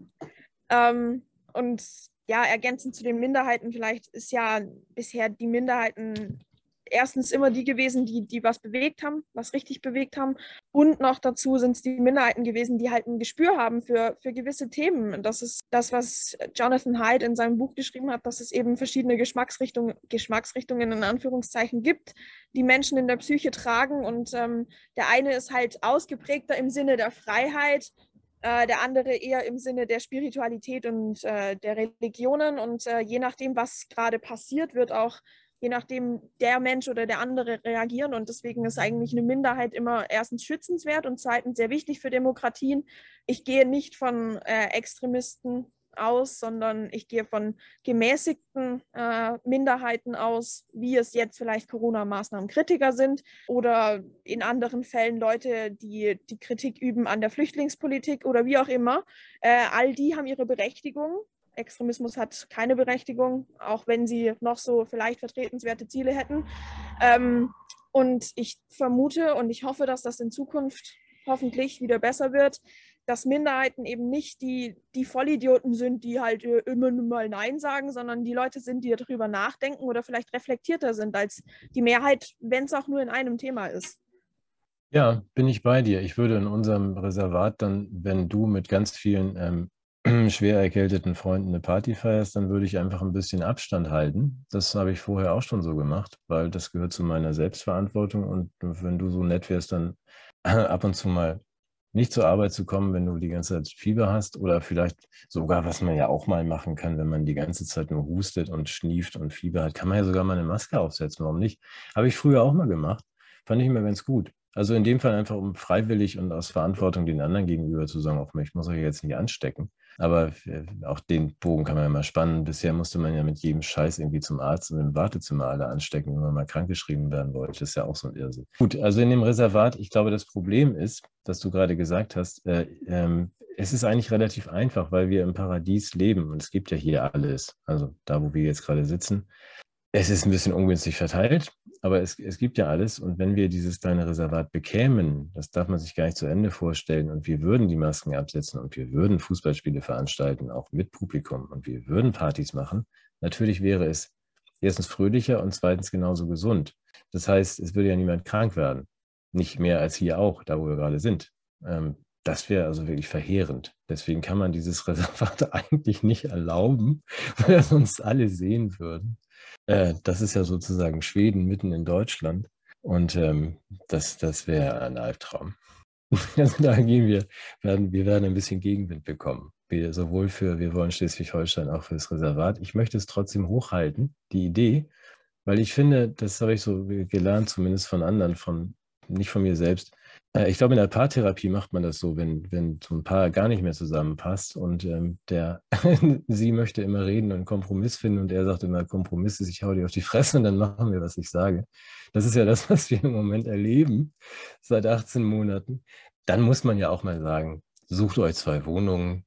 Ähm, und ja, ergänzend zu den Minderheiten, vielleicht ist ja bisher die Minderheiten erstens immer die gewesen, die, die was bewegt haben, was richtig bewegt haben. Und noch dazu sind es die Minderheiten gewesen, die halt ein Gespür haben für, für gewisse Themen. Das ist das, was Jonathan Hyde in seinem Buch geschrieben hat, dass es eben verschiedene Geschmacksrichtungen, Geschmacksrichtungen in Anführungszeichen gibt, die Menschen in der Psyche tragen. Und ähm, der eine ist halt ausgeprägter im Sinne der Freiheit, äh, der andere eher im Sinne der Spiritualität und äh, der Religionen. Und äh, je nachdem, was gerade passiert, wird auch je nachdem der Mensch oder der andere reagieren. Und deswegen ist eigentlich eine Minderheit immer erstens schützenswert und zweitens sehr wichtig für Demokratien. Ich gehe nicht von äh, Extremisten aus, sondern ich gehe von gemäßigten äh, Minderheiten aus, wie es jetzt vielleicht Corona-Maßnahmen Kritiker sind oder in anderen Fällen Leute, die die Kritik üben an der Flüchtlingspolitik oder wie auch immer. Äh, all die haben ihre Berechtigung Extremismus hat keine Berechtigung, auch wenn sie noch so vielleicht vertretenswerte Ziele hätten. Ähm, und ich vermute und ich hoffe, dass das in Zukunft hoffentlich wieder besser wird, dass Minderheiten eben nicht die, die Vollidioten sind, die halt äh, immer nur mal Nein sagen, sondern die Leute sind, die darüber nachdenken oder vielleicht reflektierter sind als die Mehrheit, wenn es auch nur in einem Thema ist. Ja, bin ich bei dir. Ich würde in unserem Reservat dann, wenn du mit ganz vielen ähm, [clears throat] schwer erkälteten Freunden eine Party feierst, dann würde ich einfach ein bisschen Abstand halten. Das habe ich vorher auch schon so gemacht, weil das gehört zu meiner Selbstverantwortung. Und wenn du so nett wärst, dann [clears throat] ab und zu mal nicht zur Arbeit zu kommen, wenn du die ganze Zeit Fieber hast oder vielleicht sogar, was man ja auch mal machen kann, wenn man die ganze Zeit nur hustet und schnieft und Fieber hat, kann man ja sogar mal eine Maske aufsetzen. Warum nicht? Habe ich früher auch mal gemacht. Fand ich immer ganz gut. Also in dem Fall einfach, um freiwillig und aus Verantwortung den anderen gegenüber zu sagen, auch ich muss euch jetzt nicht anstecken. Aber äh, auch den Bogen kann man ja mal spannen. Bisher musste man ja mit jedem Scheiß irgendwie zum Arzt und im Wartezimmer alle anstecken, wenn man mal krankgeschrieben werden wollte. Das ist ja auch so ein Irrsinn. Gut, also in dem Reservat, ich glaube, das Problem ist, was du gerade gesagt hast, äh, ähm, es ist eigentlich relativ einfach, weil wir im Paradies leben und es gibt ja hier alles. Also da, wo wir jetzt gerade sitzen. Es ist ein bisschen ungünstig verteilt, aber es, es gibt ja alles. Und wenn wir dieses kleine Reservat bekämen, das darf man sich gar nicht zu Ende vorstellen, und wir würden die Masken absetzen und wir würden Fußballspiele veranstalten, auch mit Publikum, und wir würden Partys machen, natürlich wäre es erstens fröhlicher und zweitens genauso gesund. Das heißt, es würde ja niemand krank werden. Nicht mehr als hier auch, da wo wir gerade sind. Ähm, das wäre also wirklich verheerend. Deswegen kann man dieses [laughs] Reservat eigentlich nicht erlauben, weil sonst alle sehen würden. Äh, das ist ja sozusagen Schweden mitten in Deutschland. Und ähm, das, das wäre ein Albtraum. [laughs] Also da gehen wir, werden, wir werden ein bisschen Gegenwind bekommen. Wir, sowohl für Wir wollen Schleswig-Holstein, auch für das Reservat. Ich möchte es trotzdem hochhalten, die Idee, weil ich finde, das habe ich so gelernt, zumindest von anderen, von, nicht von mir selbst, ich glaube, in der Paartherapie macht man das so, wenn, wenn so ein Paar gar nicht mehr zusammenpasst und ähm, der, [laughs] sie möchte immer reden und Kompromiss finden und er sagt immer, Kompromiss ist, ich hau dir auf die Fresse und dann machen wir, was ich sage. Das ist ja das, [laughs] was wir im Moment erleben seit 18 Monaten. Dann muss man ja auch mal sagen, sucht euch zwei Wohnungen,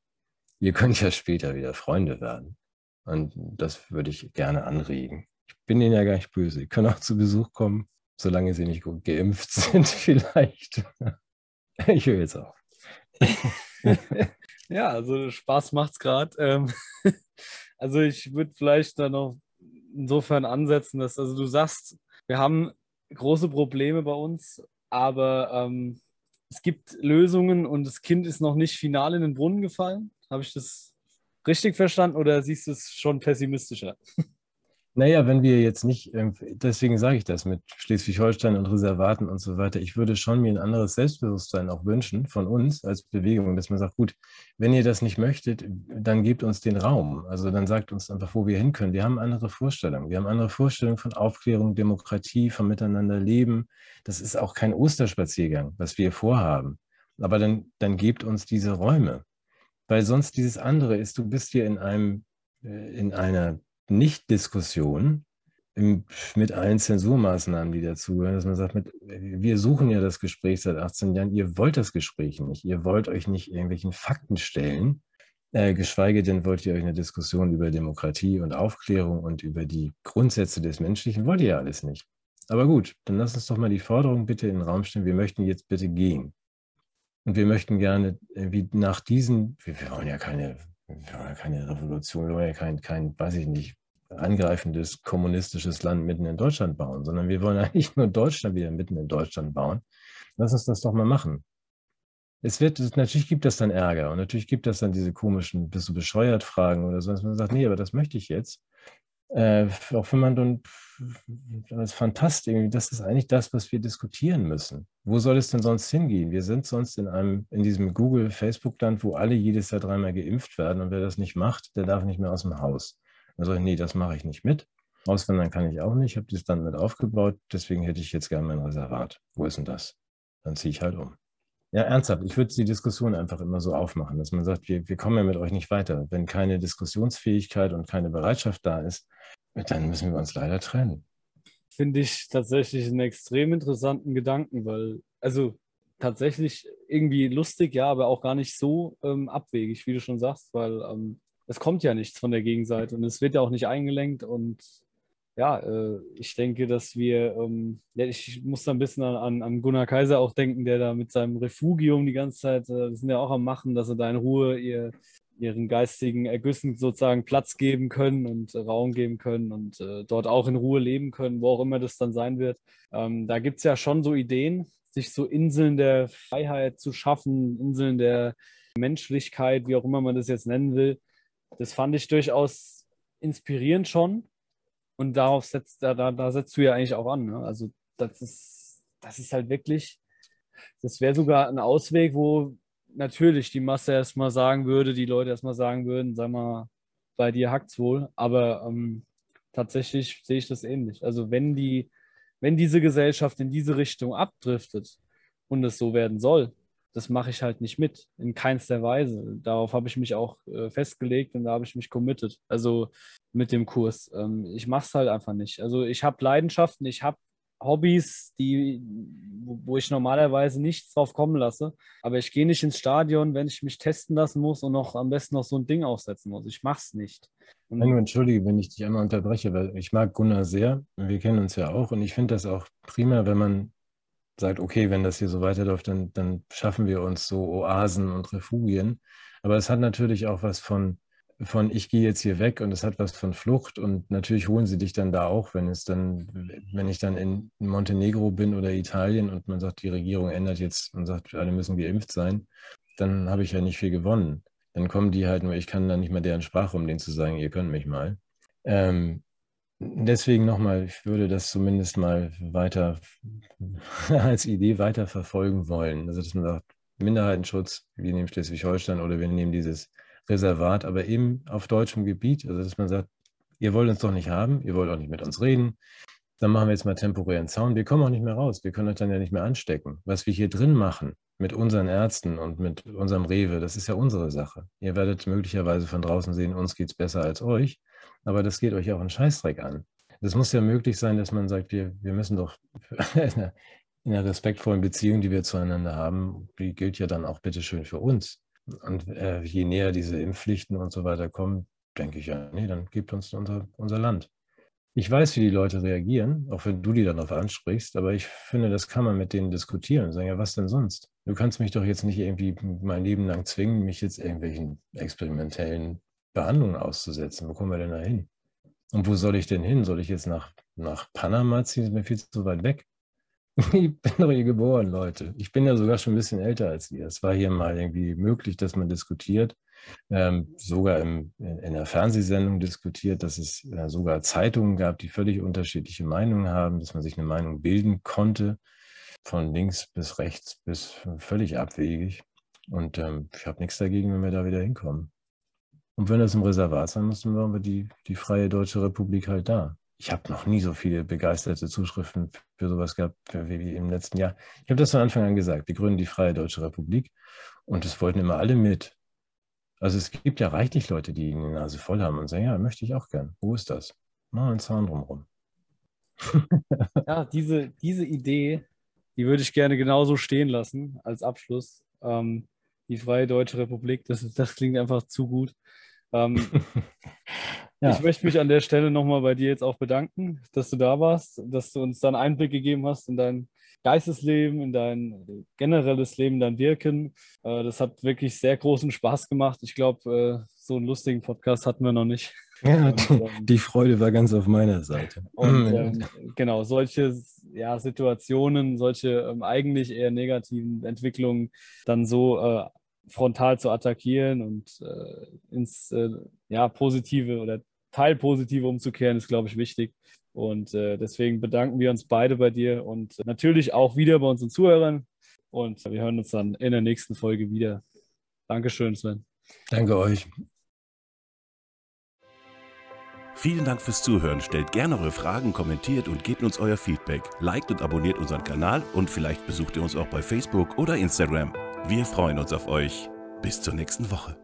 ihr könnt ja später wieder Freunde werden. Und das würde ich gerne anregen. Ich bin Ihnen ja gar nicht böse. Ihr könnt auch zu Besuch kommen solange sie nicht gut geimpft sind, [laughs] vielleicht. Ich höre jetzt auf. [laughs] ja, also Spaß macht's gerade. Ähm, [laughs] also ich würde vielleicht da noch insofern ansetzen, dass also du sagst, wir haben große Probleme bei uns, aber ähm, es gibt Lösungen und das Kind ist noch nicht final in den Brunnen gefallen. Habe ich das richtig verstanden oder siehst du es schon pessimistischer? Naja, wenn wir jetzt nicht, deswegen sage ich das mit Schleswig-Holstein und Reservaten und so weiter, ich würde schon mir ein anderes Selbstbewusstsein auch wünschen von uns als Bewegung, dass man sagt, gut, wenn ihr das nicht möchtet, dann gebt uns den Raum. Also dann sagt uns einfach, wo wir hin können. Wir haben andere Vorstellungen. Wir haben andere Vorstellungen von Aufklärung, Demokratie, von Miteinander leben. Das ist auch kein Osterspaziergang, was wir vorhaben. Aber dann, dann gebt uns diese Räume. Weil sonst dieses andere ist, du bist hier in einem, äh, in einer nicht-Diskussion mit allen Zensurmaßnahmen, die dazugehören, dass man sagt, mit, wir suchen ja das Gespräch seit 18 Jahren, ihr wollt das Gespräch nicht, ihr wollt euch nicht irgendwelchen Fakten stellen, äh, geschweige denn wollt ihr euch eine Diskussion über Demokratie und Aufklärung und über die Grundsätze des Menschlichen, wollt ihr ja alles nicht. Aber gut, dann lass uns doch mal die Forderung bitte in den Raum stellen, wir möchten jetzt bitte gehen. Und wir möchten gerne, wie nach diesen, wir, wollen ja keine ja keine Revolution, wir wollen ja kein, kein, weiß ich nicht, angreifendes kommunistisches Land mitten in Deutschland bauen, sondern wir wollen [laughs] eigentlich nur Deutschland wieder mitten in Deutschland bauen. Lass uns das doch mal machen. Es wird, natürlich gibt es dann Ärger und natürlich gibt es dann diese komischen, bist du bescheuert Fragen oder so, dass man sagt, nee, aber das möchte ich jetzt. Äh, auch wenn man dann als Fantast irgendwie, das ist eigentlich das, was wir diskutieren müssen. Wo soll es denn sonst hingehen? Wir sind sonst in einem, in diesem Google, Facebook-Land, wo alle jedes Jahr dreimal geimpft werden und wer das nicht macht, der darf nicht mehr aus dem Haus. Ich, nee, das mache ich nicht mit. Auswandern kann ich auch nicht, ich habe das dann mit aufgebaut, deswegen hätte ich jetzt gerne mein Reservat. Wo ist denn das? Dann ziehe ich halt um. Ja, ernsthaft, ich würde die Diskussion einfach immer so aufmachen, dass man sagt, wir, wir kommen ja mit euch nicht weiter. Wenn keine Diskussionsfähigkeit und keine Bereitschaft da ist, dann müssen wir uns leider trennen. Finde ich tatsächlich einen extrem interessanten Gedanken, weil, also tatsächlich irgendwie lustig, ja, aber auch gar nicht so ähm, abwegig, wie du schon sagst, weil ähm, es kommt ja nichts von der Gegenseite und es wird ja auch nicht eingelenkt und ja, äh, ich denke, dass wir, ähm, ich muss da ein bisschen an, an, Gunnar Kaiser auch denken, der da mit seinem Refugium die ganze Zeit, äh, sind ja auch am Machen, dass sie da in Ruhe ihr, ihren geistigen Ergüssen sozusagen Platz geben können und äh, Raum geben können und äh, dort auch in Ruhe leben können, wo auch immer das dann sein wird. Ähm, da gibt es ja schon so Ideen, sich so Inseln der Freiheit zu schaffen, Inseln der Menschlichkeit, wie auch immer man das jetzt nennen will. Das fand ich durchaus inspirierend schon. Und darauf setzt, da, da, da setzt du ja eigentlich auch an. Ne? Also das ist, das ist halt wirklich, das wäre sogar ein Ausweg, wo natürlich die Masse erstmal sagen würde, die Leute erstmal sagen würden, sag mal, bei dir hackt's wohl. Aber ähm, tatsächlich sehe ich das ähnlich. Also wenn die, wenn diese Gesellschaft in diese Richtung abdriftet und es so werden soll, das mache ich halt nicht mit, in keinster Weise. Darauf habe ich mich auch äh, festgelegt und da habe ich mich committed. Also mit dem Kurs. Ähm, ich mache es halt einfach nicht. Also ich habe Leidenschaften, ich habe Hobbys, die, wo ich normalerweise nichts drauf kommen lasse. Aber ich gehe nicht ins Stadion, wenn ich mich testen lassen muss und noch am besten noch so ein Ding aufsetzen muss. Ich mache es nicht. Und Nein, entschuldige, wenn ich dich einmal unterbreche, weil ich mag Gunnar sehr. Wir kennen uns ja auch und ich finde das auch prima, wenn man sagt, okay, wenn das hier so weiterläuft, dann, dann schaffen wir uns so Oasen und Refugien. Aber es hat natürlich auch was von, von ich gehe jetzt hier weg und es hat was von Flucht und natürlich holen sie dich dann da auch, wenn es dann, wenn ich dann in Montenegro bin oder Italien und man sagt, die Regierung ändert jetzt und sagt, alle müssen geimpft sein, dann habe ich ja nicht viel gewonnen. Dann kommen die halt nur, ich kann dann nicht mehr deren Sprache, um denen zu sagen, ihr könnt mich mal. Ähm, Deswegen nochmal, ich würde das zumindest mal weiter [laughs] als Idee weiter verfolgen wollen. Also, dass man sagt, Minderheitenschutz, wir nehmen Schleswig-Holstein oder wir nehmen dieses Reservat, aber eben auf deutschem Gebiet. Also, dass man sagt, ihr wollt uns doch nicht haben, ihr wollt auch nicht mit uns reden. Dann machen wir jetzt mal temporären Zaun. Wir kommen auch nicht mehr raus. Wir können euch dann ja nicht mehr anstecken. Was wir hier drin machen, mit unseren Ärzten und mit unserem Rewe, das ist ja unsere Sache. Ihr werdet möglicherweise von draußen sehen, uns geht es besser als euch aber das geht euch auch einen Scheißdreck an. Das muss ja möglich sein, dass man sagt, wir, wir müssen doch in [laughs] einer, in einer respektvollen Beziehung, die wir zueinander haben, die gilt ja dann auch bitteschön für uns. Und äh, je näher diese Impfpflichten und so weiter kommen, denke ich ja, nee, dann gibt uns unser, unser Land. Ich weiß, wie die Leute reagieren, auch wenn du die darauf ansprichst, aber ich finde, das kann man mit denen diskutieren und sagen, ja, was denn sonst? Du kannst mich doch jetzt nicht irgendwie mein Leben lang zwingen, mich jetzt irgendwelchen experimentellen Behandlungen auszusetzen. Wo kommen wir denn da hin? Und wo soll ich denn hin? Soll ich jetzt nach, nach Panama ziehen? Das ist mir viel zu weit weg. [laughs] ich bin doch hier geboren, Leute. Ich bin ja sogar schon ein bisschen älter als ihr. Es war hier mal irgendwie möglich, dass man diskutiert. Ähm, sogar im, in einer Fernsehsendung diskutiert, dass es äh, sogar Zeitungen gab, die völlig unterschiedliche Meinungen haben, dass man sich eine Meinung bilden konnte, von links bis rechts bis völlig abwegig. Und ähm, ich habe nichts dagegen, wenn wir da wieder hinkommen. Und wenn das im Reservat sein muss, dann waren wir die, die Freie Deutsche Republik halt da. Ich habe noch nie so viele begeisterte Zuschriften für sowas gehabt wie im letzten Jahr. Ich habe das von Anfang an gesagt. Wir gründen die Freie Deutsche Republik und es wollten immer alle mit. Also es gibt ja reichlich Leute, die die Nase voll haben und sagen, ja, möchte ich auch gern. Wo ist das? Mal einen Zaun drumherum. ja, diese, diese Idee, die würde ich gerne genauso stehen lassen als Abschluss. Ähm, die Freie Deutsche Republik, das, das klingt einfach zu gut. Ähm, [laughs] ja. Ich möchte mich an der Stelle nochmal bei dir jetzt auch bedanken, dass du da warst, dass du uns dann Einblick gegeben hast in dein Geistesleben, in dein generelles Leben, dein Wirken. Äh, das hat wirklich sehr großen Spaß gemacht. Ich glaube, äh, so einen lustigen Podcast hatten wir noch nicht. [laughs] Ja, und, ähm, die Freude war ganz auf meiner Seite. Und ähm, genau, solche ja, Situationen, solche ähm, eigentlich eher negativen Entwicklungen dann so äh, frontal zu attackieren und äh, ins äh, ja, Positive oder Teilpositive umzukehren, ist, glaube ich, wichtig. Und äh, deswegen bedanken wir uns beide bei dir und natürlich auch wieder bei unseren Zuhörern. Und wir hören uns dann in der nächsten Folge wieder. Dankeschön, Sven. Danke euch. Vielen Dank fürs Zuhören. Stellt gerne eure Fragen, kommentiert und gebt uns euer Feedback. Liked und abonniert unseren Kanal und vielleicht besucht ihr uns auch bei Facebook oder Instagram. Wir freuen uns auf euch. Bis zur nächsten Woche.